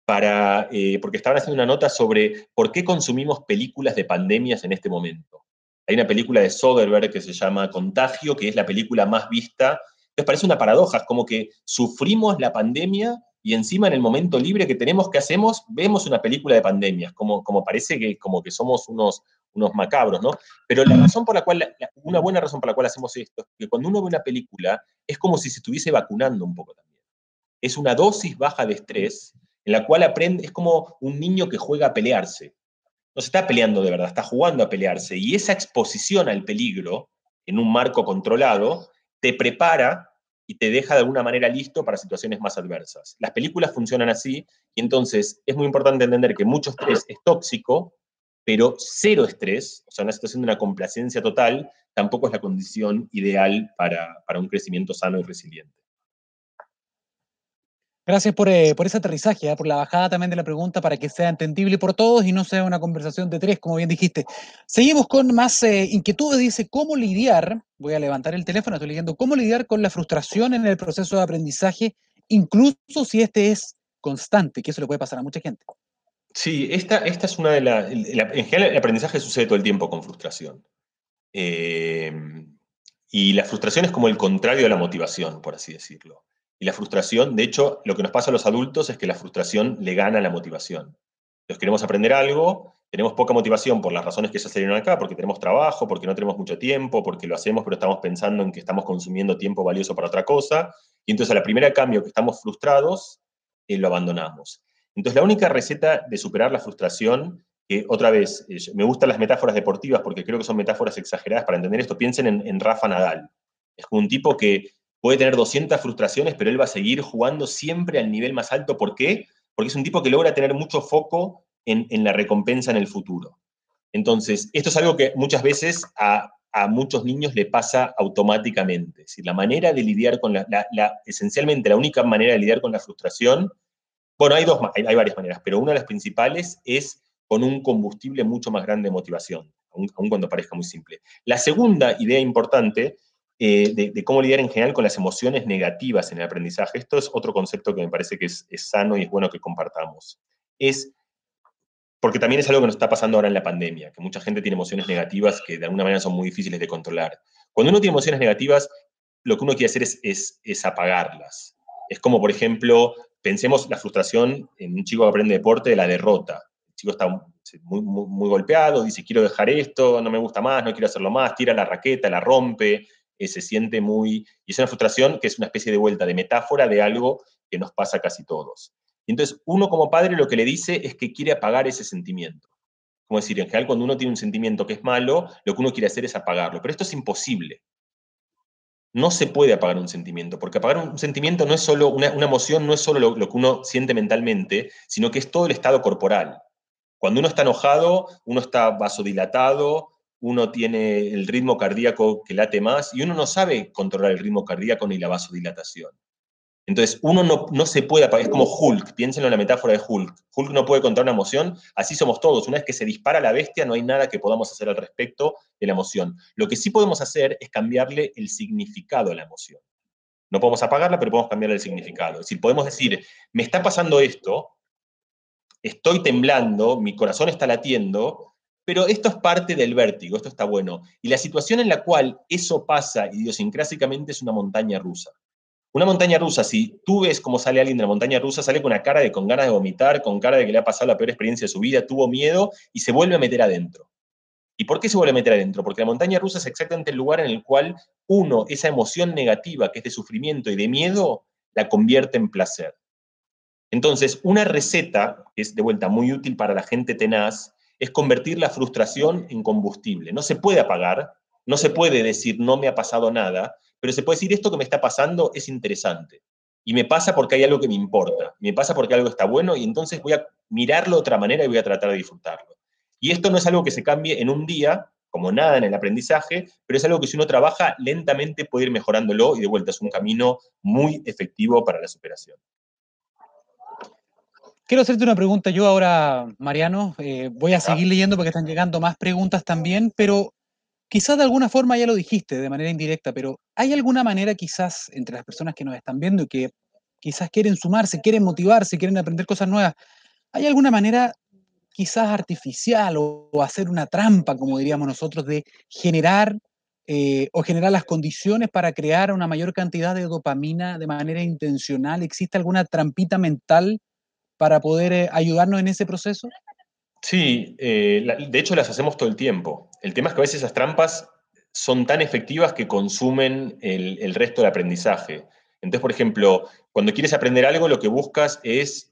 para, eh, porque estaban haciendo una nota sobre por qué consumimos películas de pandemias en este momento. Hay una película de Soderbergh que se llama Contagio, que es la película más vista. Entonces parece una paradoja, es como que sufrimos la pandemia y encima en el momento libre que tenemos, ¿qué hacemos? Vemos una película de pandemias, como, como parece que, como que somos unos, unos macabros, ¿no? Pero la razón por la cual, una buena razón por la cual hacemos esto, es que cuando uno ve una película, es como si se estuviese vacunando un poco también. Es una dosis baja de estrés en la cual aprende, es como un niño que juega a pelearse. No se está peleando de verdad, está jugando a pelearse. Y esa exposición al peligro en un marco controlado te prepara y te deja de alguna manera listo para situaciones más adversas. Las películas funcionan así y entonces es muy importante entender que mucho estrés es tóxico, pero cero estrés, o sea, una situación de una complacencia total, tampoco es la condición ideal para, para un crecimiento sano y resiliente. Gracias por, eh, por ese aterrizaje, ¿eh? por la bajada también de la pregunta para que sea entendible por todos y no sea una conversación de tres, como bien dijiste. Seguimos con más eh, inquietudes. Dice, ¿cómo lidiar? Voy a levantar el teléfono, estoy leyendo, ¿cómo lidiar con la frustración en el proceso de aprendizaje, incluso si este es constante? Que eso le puede pasar a mucha gente. Sí, esta, esta es una de las... En general, el aprendizaje sucede todo el tiempo con frustración. y la frustración es como el contrario de la motivación, por así decirlo. Y la frustración, de hecho, lo que nos pasa a los adultos es que la frustración le gana la motivación. Entonces queremos aprender algo, tenemos poca motivación por las razones que ya salieron acá, porque tenemos trabajo, porque no tenemos mucho tiempo, porque lo hacemos, pero estamos pensando en que estamos consumiendo tiempo valioso para otra cosa. Y entonces a la primera cambio que estamos frustrados, eh, lo abandonamos. Entonces la única receta de superar la frustración, que otra vez, eh, me gustan las metáforas deportivas porque creo que son metáforas exageradas para entender esto, piensen en, Rafa Nadal. Es un tipo que puede tener 200 frustraciones, pero él va a seguir jugando siempre al nivel más alto. ¿Por qué? Porque es un tipo que logra tener mucho foco en, la recompensa en el futuro. Entonces, esto es algo que muchas veces a, muchos niños le pasa automáticamente. Es decir, la manera de lidiar con la, esencialmente la única manera de lidiar con la frustración, bueno, hay dos, hay, hay, varias maneras, pero una de las principales es con un combustible mucho más grande de motivación, aun cuando parezca muy simple. La segunda idea importante eh, de, cómo lidiar en general con las emociones negativas en el aprendizaje. Esto es otro concepto que me parece que es, sano y es bueno que compartamos. Es porque también es algo que nos está pasando ahora en la pandemia, que mucha gente tiene emociones negativas que de alguna manera son muy difíciles de controlar. Cuando uno tiene emociones negativas, lo que uno quiere hacer es, es, apagarlas. Es como, por ejemplo, pensemos la frustración en un chico que aprende deporte de la derrota. El chico está muy, golpeado, dice, quiero dejar esto, no me gusta más, no quiero hacerlo más, tira la raqueta, la rompe, eh, se siente muy... Y es una frustración que es una especie de vuelta, de metáfora de algo que nos pasa casi todos. Y entonces uno como padre lo que le dice es que quiere apagar ese sentimiento. Como decir, en general cuando uno tiene un sentimiento que es malo, lo que uno quiere hacer es apagarlo. Pero esto es imposible. No se puede apagar un sentimiento, porque apagar un sentimiento no es solo, una, emoción no es solo lo, lo que uno siente mentalmente, sino que es todo el estado corporal. Cuando uno está enojado, uno está vasodilatado, uno tiene el ritmo cardíaco que late más y uno no sabe controlar el ritmo cardíaco ni la vasodilatación. Entonces, uno no, no se puede apagar, es como Hulk, piénsenlo en la metáfora de Hulk. Hulk no puede controlar una emoción, así somos todos. Una vez que se dispara la bestia, no hay nada que podamos hacer al respecto de la emoción. Lo que sí podemos hacer es cambiarle el significado a la emoción. No podemos apagarla, pero podemos cambiarle el significado. Es decir, podemos decir, me está pasando esto, estoy temblando, mi corazón está latiendo, pero esto es parte del vértigo, esto está bueno. Y la situación en la cual eso pasa idiosincrásicamente es una montaña rusa. Una montaña rusa, si tú ves cómo sale alguien de la montaña rusa, sale con una cara de con ganas de vomitar, con cara de que le ha pasado la peor experiencia de su vida, tuvo miedo y se vuelve a meter adentro. ¿Y por qué se vuelve a meter adentro? Porque la montaña rusa es exactamente el lugar en el cual uno, esa emoción negativa que es de sufrimiento y de miedo, la convierte en placer. Entonces, una receta, que es de vuelta muy útil para la gente tenaz, es convertir la frustración en combustible. No se puede apagar, No se puede decir no me ha pasado nada, pero se puede decir esto que me está pasando es interesante. Y me pasa porque hay algo que me importa, me pasa porque algo está bueno y entonces voy a mirarlo de otra manera y voy a tratar de disfrutarlo. Y esto no es algo que se cambie en un día, como nada en el aprendizaje, pero es algo que si uno trabaja lentamente puede ir mejorándolo y de vuelta es un camino muy efectivo para la superación. Quiero hacerte una pregunta yo ahora, Mariano. Eh, voy a seguir leyendo porque están llegando más preguntas también, pero quizás de alguna forma ya lo dijiste de manera indirecta, pero ¿hay alguna manera quizás entre las personas que nos están viendo y que quizás quieren sumarse, quieren motivarse, quieren aprender cosas nuevas? ¿Hay alguna manera quizás artificial o, hacer una trampa, como diríamos nosotros, de generar eh, o generar las condiciones para crear una mayor cantidad de dopamina de manera intencional? ¿Existe alguna trampita mental para poder eh, ayudarnos en ese proceso? Sí, eh, de hecho las hacemos todo el tiempo. El tema es que a veces esas trampas son tan efectivas que consumen el, resto del aprendizaje. Entonces, por ejemplo, cuando quieres aprender algo, lo que buscas es,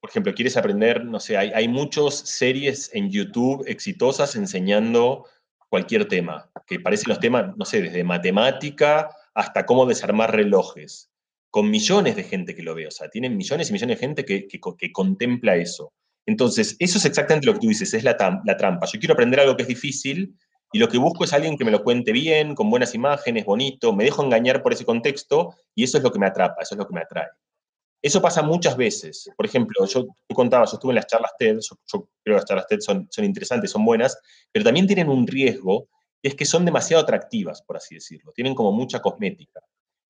por ejemplo, quieres aprender, no sé, hay, muchas series en YouTube exitosas enseñando cualquier tema, que parecen los temas, no sé, desde matemática hasta cómo desarmar relojes con millones de gente que lo ve, o sea, tienen millones y millones de gente que, contempla eso. Entonces, eso es exactamente lo que tú dices, es la, trampa. Yo quiero aprender algo que es difícil y lo que busco es alguien que me lo cuente bien, con buenas imágenes, bonito, me dejo engañar por ese contexto y eso es lo que me atrapa, eso es lo que me atrae. Eso pasa muchas veces. Por ejemplo, yo tú contabas, yo estuve en las charlas TED, yo, creo que las charlas TED son, son interesantes, son buenas, pero también tienen un riesgo, y es que son demasiado atractivas, por así decirlo. Tienen como mucha cosmética.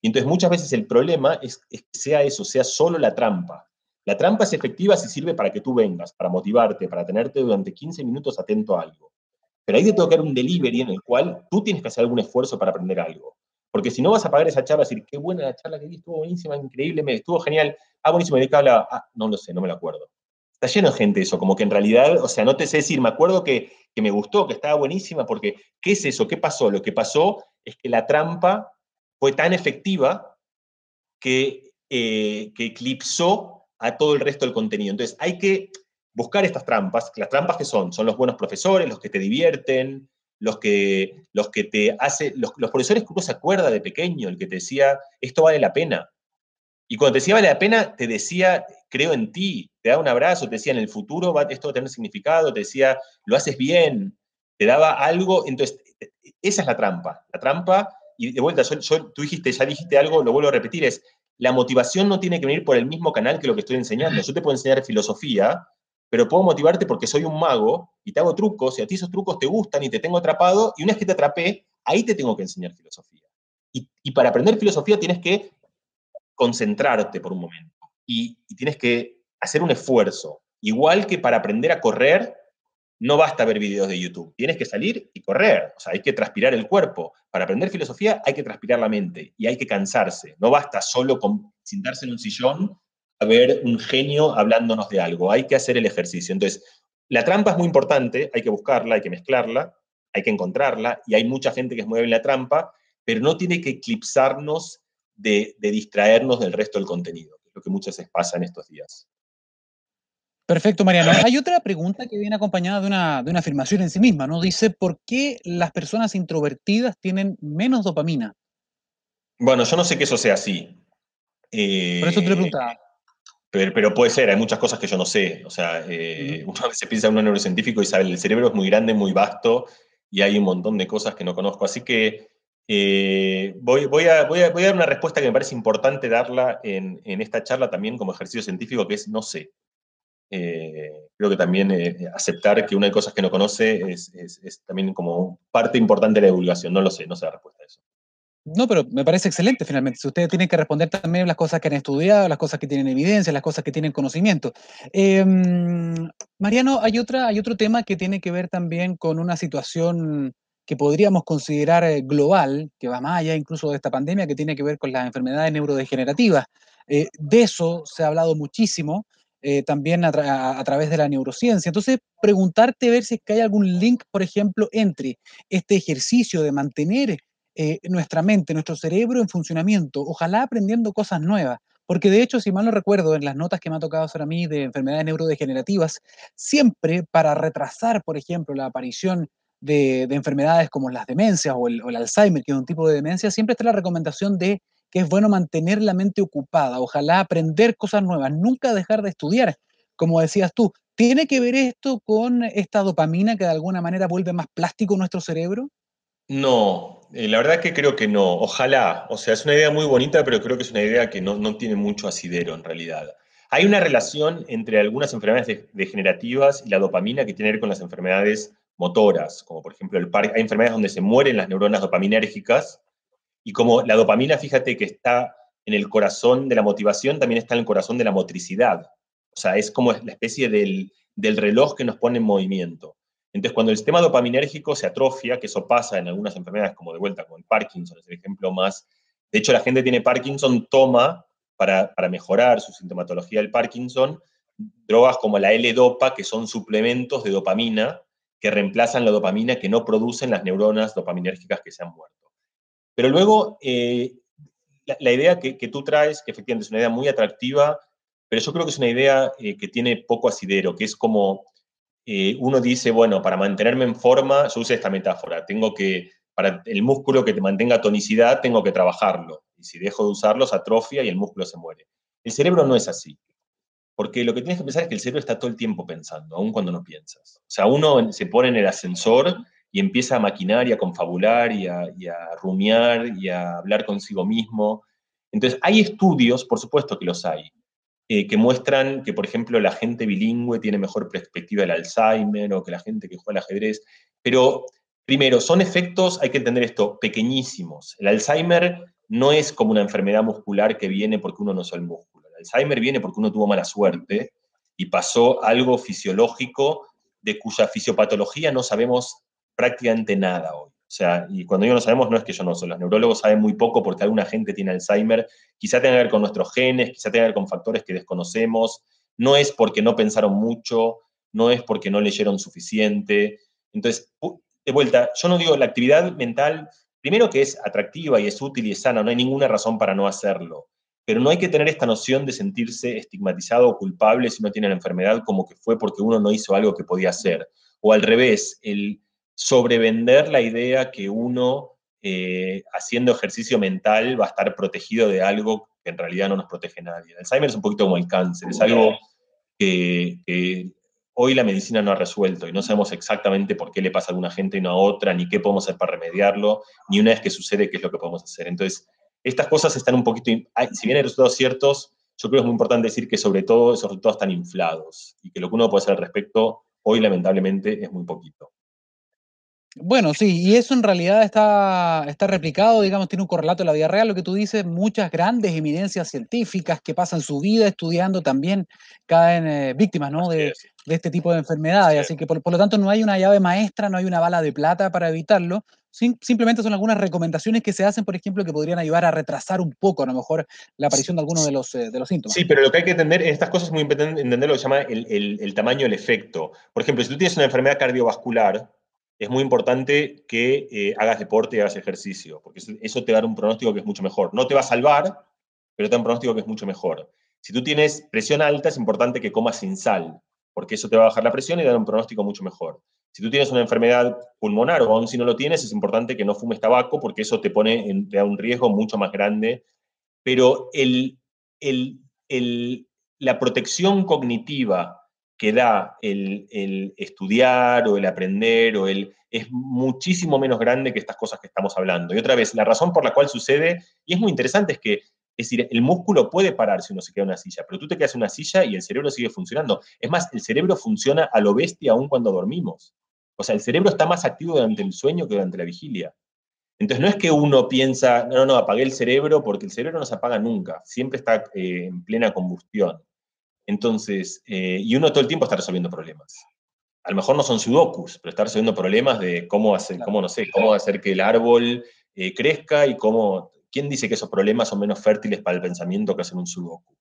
Y entonces muchas veces el problema es, que sea eso, sea solo la trampa. La trampa es efectiva si sirve para que tú vengas, para motivarte, para tenerte durante 15 minutos atento a algo. Pero hay de tocar un delivery en el cual tú tienes que hacer algún esfuerzo para aprender algo. Porque si no vas a pagar esa charla, decir, qué buena la charla que di, estuvo buenísima, increíble, me estuvo genial. Ah, buenísimo, ¿de qué habla? Ah, no lo sé, no me lo acuerdo. Está lleno de gente eso, como que en realidad, o sea, no te sé decir, me acuerdo que, que me gustó, que estaba buenísima, porque ¿qué es eso? ¿Qué pasó? Lo que pasó es que la trampa fue tan efectiva que, eh, que eclipsó a todo el resto del contenido. Entonces, hay que buscar estas trampas. ¿Las trampas que son? Son los buenos profesores, los que te divierten, los que, los que te hace, los, profesores que uno se acuerda de pequeño, el que te decía, esto vale la pena. Y cuando te decía vale la pena, te decía, creo en ti, te daba un abrazo, te decía, en el futuro va, esto va a tener significado, te decía, lo haces bien, te daba algo. Entonces, esa es la trampa. La trampa y de vuelta, tú dijiste, ya dijiste algo, lo vuelvo a repetir, es la motivación no tiene que venir por el mismo canal que lo que estoy enseñando. Yo te puedo enseñar filosofía, pero puedo motivarte porque soy un mago y te hago trucos y a ti esos trucos te gustan y te tengo atrapado y una vez que te atrapé, ahí te tengo que enseñar filosofía. Y, y para aprender filosofía tienes que concentrarte por un momento y, y tienes que hacer un esfuerzo. Igual que para aprender a correr, no basta ver videos de YouTube, tienes que salir y correr, o sea, hay que transpirar el cuerpo. Para aprender filosofía hay que transpirar la mente y hay que cansarse. No basta solo con sentarse en un sillón a ver un genio hablándonos de algo, hay que hacer el ejercicio. Entonces, la trampa es muy importante, hay que buscarla, hay que mezclarla, hay que encontrarla y hay mucha gente que es mueve en la trampa, pero no tiene que eclipsarnos de, distraernos del resto del contenido, lo que muchas veces pasa en estos días. Perfecto, Mariano. Hay otra pregunta que viene acompañada de una, de una afirmación en sí misma, ¿no? Dice, ¿por qué las personas introvertidas tienen menos dopamina? Bueno, yo no sé que eso sea así. Por eso te lo eh, preguntaba. Pero, puede ser, hay muchas cosas que yo no sé. O sea, eh, uno a veces piensa en un neurocientífico y sabe, el cerebro es muy grande, muy vasto y hay un montón de cosas que no conozco. Así que eh, voy, voy, a, voy, a, dar una respuesta que me parece importante darla en, en esta charla también como ejercicio científico, que es no sé. Eh, creo que también eh, aceptar que una de cosas que no conoce es, también como parte importante de la divulgación. No lo sé, no sé la respuesta a eso. No, pero me parece excelente finalmente. Si ustedes tienen que responder también las cosas que han estudiado, las cosas que tienen evidencia, las cosas que tienen conocimiento. Em, Mariano, hay, otra, hay otro tema que tiene que ver también con una situación que podríamos considerar eh, global, que va más allá incluso de esta pandemia, que tiene que ver con las enfermedades neurodegenerativas. de eso se ha hablado muchísimo. Eh, también a, través de la neurociencia. Entonces, preguntarte ver si es que hay algún link, por ejemplo, entre este ejercicio de mantener eh, nuestra mente, nuestro cerebro en funcionamiento, ojalá aprendiendo cosas nuevas. Porque de hecho, si mal no recuerdo, en las notas que me ha tocado hacer a mí de enfermedades neurodegenerativas, siempre para retrasar, por ejemplo, la aparición de, enfermedades como las demencias o el, Alzheimer, que es un tipo de demencia, siempre está la recomendación de que es bueno mantener la mente ocupada, ojalá aprender cosas nuevas, nunca dejar de estudiar, como decías tú. ¿Tiene que ver esto con esta dopamina que de alguna manera vuelve más plástico nuestro cerebro? No, eh, la verdad que creo que no. Ojalá. O sea, es una idea muy bonita, pero creo que es una idea que no, tiene mucho asidero en realidad. Hay una relación entre algunas enfermedades degenerativas y la dopamina que tiene que ver con las enfermedades motoras, como por ejemplo el Hay enfermedades donde se mueren las neuronas dopaminérgicas y como la dopamina, fíjate que está en el corazón de la motivación, también está en el corazón de la motricidad. O sea, es como la especie del, del reloj que nos pone en movimiento. Entonces, cuando el sistema dopaminérgico se atrofia, que eso pasa en algunas enfermedades, como de vuelta, como el Parkinson, es el ejemplo más. De hecho, la gente que tiene Parkinson toma, para, para mejorar su sintomatología del Parkinson, drogas como la L-Dopa, que son suplementos de dopamina, que reemplazan la dopamina que no producen las neuronas dopaminérgicas que se han muerto. Pero luego, eh, la, idea que, tú traes, que efectivamente es una idea muy atractiva, pero yo creo que es una idea eh, que tiene poco asidero, que es como eh, uno dice, bueno, para mantenerme en forma, yo uso esta metáfora, tengo que, para el músculo que te mantenga tonicidad, tengo que trabajarlo. Y si dejo de usarlo, atrofia y el músculo se muere. El cerebro no es así. Porque lo que tienes que pensar es que el cerebro está todo el tiempo pensando, aun cuando no piensas. O sea, uno se pone en el ascensor y empieza a maquinar y a confabular y a, y a rumiar y a hablar consigo mismo. Entonces, hay estudios, por supuesto que los hay, eh, que muestran que, por ejemplo, la gente bilingüe tiene mejor perspectiva del Alzheimer o que la gente que juega al ajedrez. Pero, primero, son efectos, hay que entender esto, pequeñísimos. El Alzheimer no es como una enfermedad muscular que viene porque uno no usa el músculo. El Alzheimer viene porque uno tuvo mala suerte y pasó algo fisiológico de cuya fisiopatología no sabemos prácticamente nada hoy. O sea, y cuando yo no sabemos, no es que yo no sé, los neurólogos saben muy poco porque alguna gente tiene Alzheimer, quizá tenga que ver con nuestros genes, quizá tenga que ver con factores que desconocemos, no es porque no pensaron mucho, no es porque no leyeron suficiente. Entonces, de vuelta, yo no digo la actividad mental, primero que es atractiva y es útil y es sana, no hay ninguna razón para no hacerlo, pero no hay que tener esta noción de sentirse estigmatizado o culpable si uno tiene la enfermedad como que fue porque uno no hizo algo que podía hacer. O al revés, el sobrevender la idea que uno eh, haciendo ejercicio mental va a estar protegido de algo que en realidad no nos protege nadie. El Alzheimer es un poquito como el cáncer, es algo que, hoy la medicina no ha resuelto y no sabemos exactamente por qué le pasa a alguna gente y no a otra, ni qué podemos hacer para remediarlo, ni una vez que sucede qué es lo que podemos hacer. Entonces, estas cosas están un poquito, si bien hay resultados ciertos, yo creo que es muy importante decir que sobre todo esos resultados están inflados y que lo que uno puede hacer al respecto hoy lamentablemente es muy poquito. Bueno, sí, y eso en realidad está, está replicado, digamos, tiene un correlato en la vida real, lo que tú dices, muchas grandes eminencias científicas que pasan su vida estudiando también caen eh, víctimas ¿no? de, este tipo de enfermedades, así que por, lo tanto no hay una llave maestra, no hay una bala de plata para evitarlo, simplemente son algunas recomendaciones que se hacen, por ejemplo, que podrían ayudar a retrasar un poco a lo mejor la aparición de algunos de los, eh, de los síntomas. Sí, pero lo que hay que entender en estas cosas es muy importante entender lo que se llama el, el, el tamaño del efecto. Por ejemplo, si tú tienes una enfermedad cardiovascular, es muy importante que eh, hagas deporte y hagas ejercicio, porque eso te va un pronóstico que es mucho mejor. No te va a salvar, pero te da un pronóstico que es mucho mejor. Si tú tienes presión alta, es importante que comas sin sal, porque eso te va a bajar la presión y dar un pronóstico mucho mejor. Si tú tienes una enfermedad pulmonar o aún si no lo tienes, es importante que no fumes tabaco, porque eso te pone en, te da un riesgo mucho más grande. Pero la protección cognitiva que da el, estudiar o el aprender o el es muchísimo menos grande que estas cosas que estamos hablando. Y otra vez, la razón por la cual sucede, y es muy interesante, es que, es decir, el músculo puede parar si uno se queda en una silla, pero tú te quedas en una silla y el cerebro sigue funcionando. Es más, el cerebro funciona a lo bestia aún cuando dormimos. O sea, el cerebro está más activo durante el sueño que durante la vigilia. Entonces, no es que uno piensa, no, no, no, el cerebro, porque el cerebro no se apaga nunca, siempre está eh, en plena combustión. Entonces, eh, y uno todo el tiempo está resolviendo problemas. A lo mejor no son sudokus, pero está resolviendo problemas de cómo hacer, cómo no sé, cómo hacer que el árbol eh, crezca y cómo, ¿quién dice que esos problemas son menos fértiles para el pensamiento que hacer un sudoku?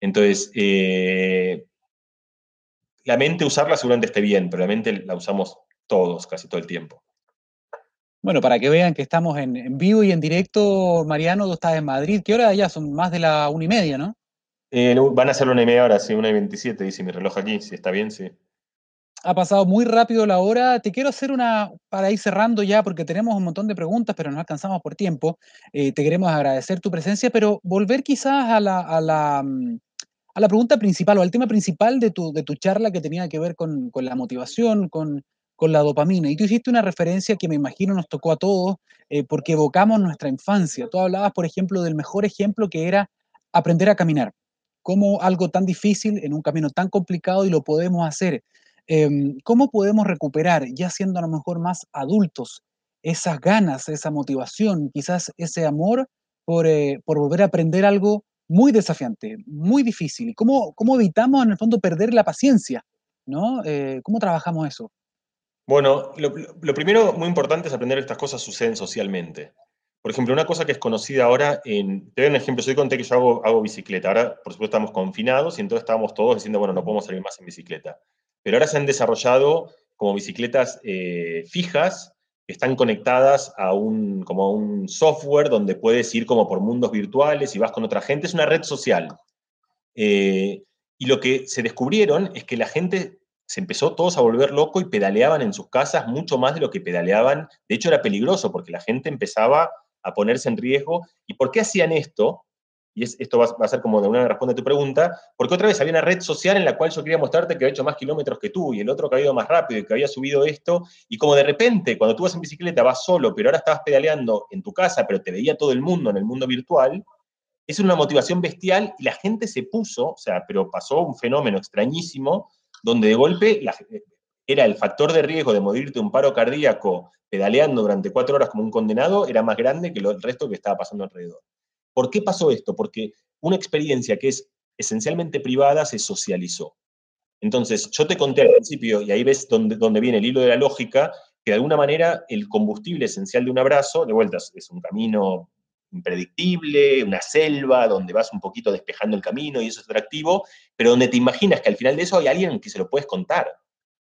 Entonces, eh, la mente usarla seguramente esté bien, pero la mente la usamos todos, casi todo el tiempo. Bueno, para que vean que estamos en, vivo y en directo, Mariano, tú estás en Madrid. ¿Qué hora ya? Son más de la una y media, ¿no? Eh, van a ser una y media hora, sí, una y veintisiete, dice mi reloj aquí, si está bien, sí. ha pasado muy rápido la hora. Te quiero hacer una, para ir cerrando ya, porque tenemos un montón de preguntas, pero no alcanzamos por tiempo. Eh, te queremos agradecer tu presencia, pero volver quizás a la, a la, mm, a la pregunta principal o al tema principal de tu, de tu charla que tenía que ver con, con la motivación, con, con la dopamina. Y tú hiciste una referencia que me imagino nos tocó a todos, eh, porque evocamos nuestra infancia. Tú hablabas, por ejemplo, del mejor ejemplo que era aprender a caminar. Como algo tan difícil en un camino tan complicado y lo podemos hacer. Em, ¿Cómo podemos recuperar, ya siendo a lo mejor más adultos, esas ganas, esa motivación, quizás ese amor por, eh, por volver a aprender algo muy desafiante, muy difícil? ¿Y cómo, cómo evitamos en el fondo perder la paciencia? ¿no? Eh, ¿Cómo trabajamos eso? Bueno, lo, lo, primero muy importante es aprender que estas cosas suceden socialmente. Por ejemplo, una cosa que es conocida ahora, en, te doy un ejemplo, yo conté que yo hago, bicicleta, ahora por supuesto estamos confinados y entonces estábamos todos diciendo, bueno, no podemos salir más en bicicleta. Pero ahora se han desarrollado como bicicletas eh, fijas que están conectadas a un, como un software donde puedes ir como por mundos virtuales y vas con otra gente. Es una red social. Eh, y lo que se descubrieron es que la gente se empezó todos a volver loco y pedaleaban en sus casas mucho más de lo que pedaleaban. De hecho, era peligroso porque la gente empezaba a ponerse en riesgo. ¿Y por qué hacían esto? Y esto va, a ser como de una respuesta a tu pregunta, porque otra vez había una red social en la cual yo quería mostrarte que había hecho más kilómetros que tú, y el otro que había ido más rápido y que había subido esto, y como de repente, cuando tú vas en bicicleta, vas solo, pero ahora estabas pedaleando en tu casa, pero te veía todo el mundo en el mundo virtual, es una motivación bestial y la gente se puso, o sea, pero pasó un fenómeno extrañísimo, donde de golpe era el factor de riesgo de morirte un paro cardíaco pedaleando durante cuatro horas como un condenado, era más grande que el resto que estaba pasando alrededor. ¿Por qué pasó esto? Porque una experiencia que es esencialmente privada se socializó. Entonces, yo te conté al principio, y ahí ves dónde, viene el hilo de la lógica, que de alguna manera el combustible esencial de un abrazo, de vuelta, es un camino impredictible, una selva donde vas un poquito despejando el camino y eso es atractivo, pero donde te imaginas que al final de eso hay alguien que se lo puedes contar.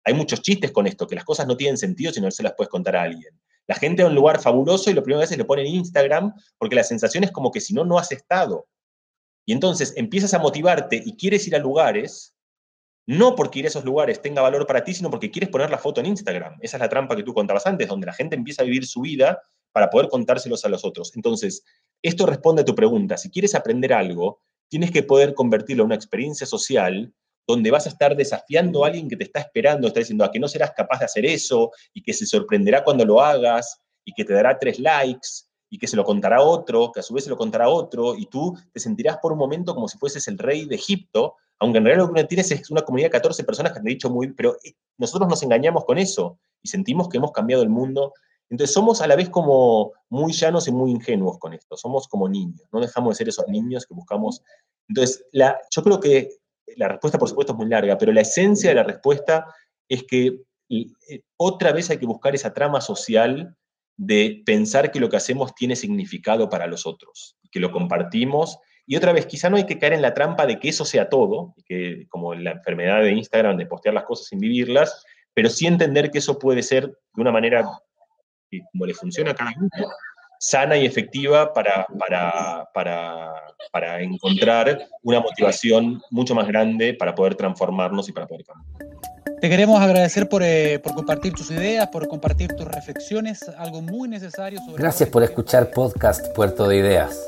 Hay muchos chistes con esto, que las cosas no tienen sentido si no se las puedes contar a alguien. La gente va a un lugar fabuloso y lo primero que hace le pone en Instagram porque la sensación es como que si no, no has estado. Y entonces empiezas a motivarte y quieres ir a lugares, no porque ir a esos lugares tenga valor para ti, sino porque quieres poner la foto en Instagram. Esa es la trampa que tú contabas antes, donde la gente empieza a vivir su vida para poder contárselos a los otros. Entonces, esto responde a tu pregunta. Si quieres aprender algo, tienes que poder convertirlo en una experiencia social donde vas a estar desafiando a alguien que te está esperando, está diciendo a que no serás capaz de hacer eso y que se sorprenderá cuando lo hagas y que te dará tres likes y que se lo contará otro, que a su vez se lo contará otro y tú te sentirás por un momento como si fueses el rey de Egipto, aunque en realidad lo que tienes es una comunidad de 14 personas que han dicho muy, pero eh, nosotros nos engañamos con eso y sentimos que hemos cambiado el mundo. Entonces somos a la vez como muy llanos y muy ingenuos con esto, somos como niños, no dejamos de ser esos niños que buscamos. Entonces, la, yo creo que la respuesta, por supuesto, es muy larga, pero la esencia de la respuesta es que eh, otra vez hay que buscar esa trama social de pensar que lo que hacemos tiene significado para los otros, que lo compartimos. Y otra vez, quizá no hay que caer en la trampa de que eso sea todo, que como la enfermedad de Instagram de postear las cosas sin vivirlas, pero sí entender que eso puede ser de una manera como le funciona a cada uno, sana y efectiva para, para, para, para, encontrar una motivación mucho más grande para poder transformarnos y para poder cambiar. Te queremos agradecer por, eh, por compartir tus ideas, por compartir tus reflexiones, algo muy necesario. Sobre Gracias por escuchar podcast Puerto de Ideas.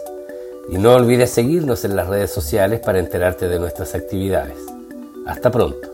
Y no olvides seguirnos en las redes sociales para enterarte de nuestras actividades. Hasta pronto.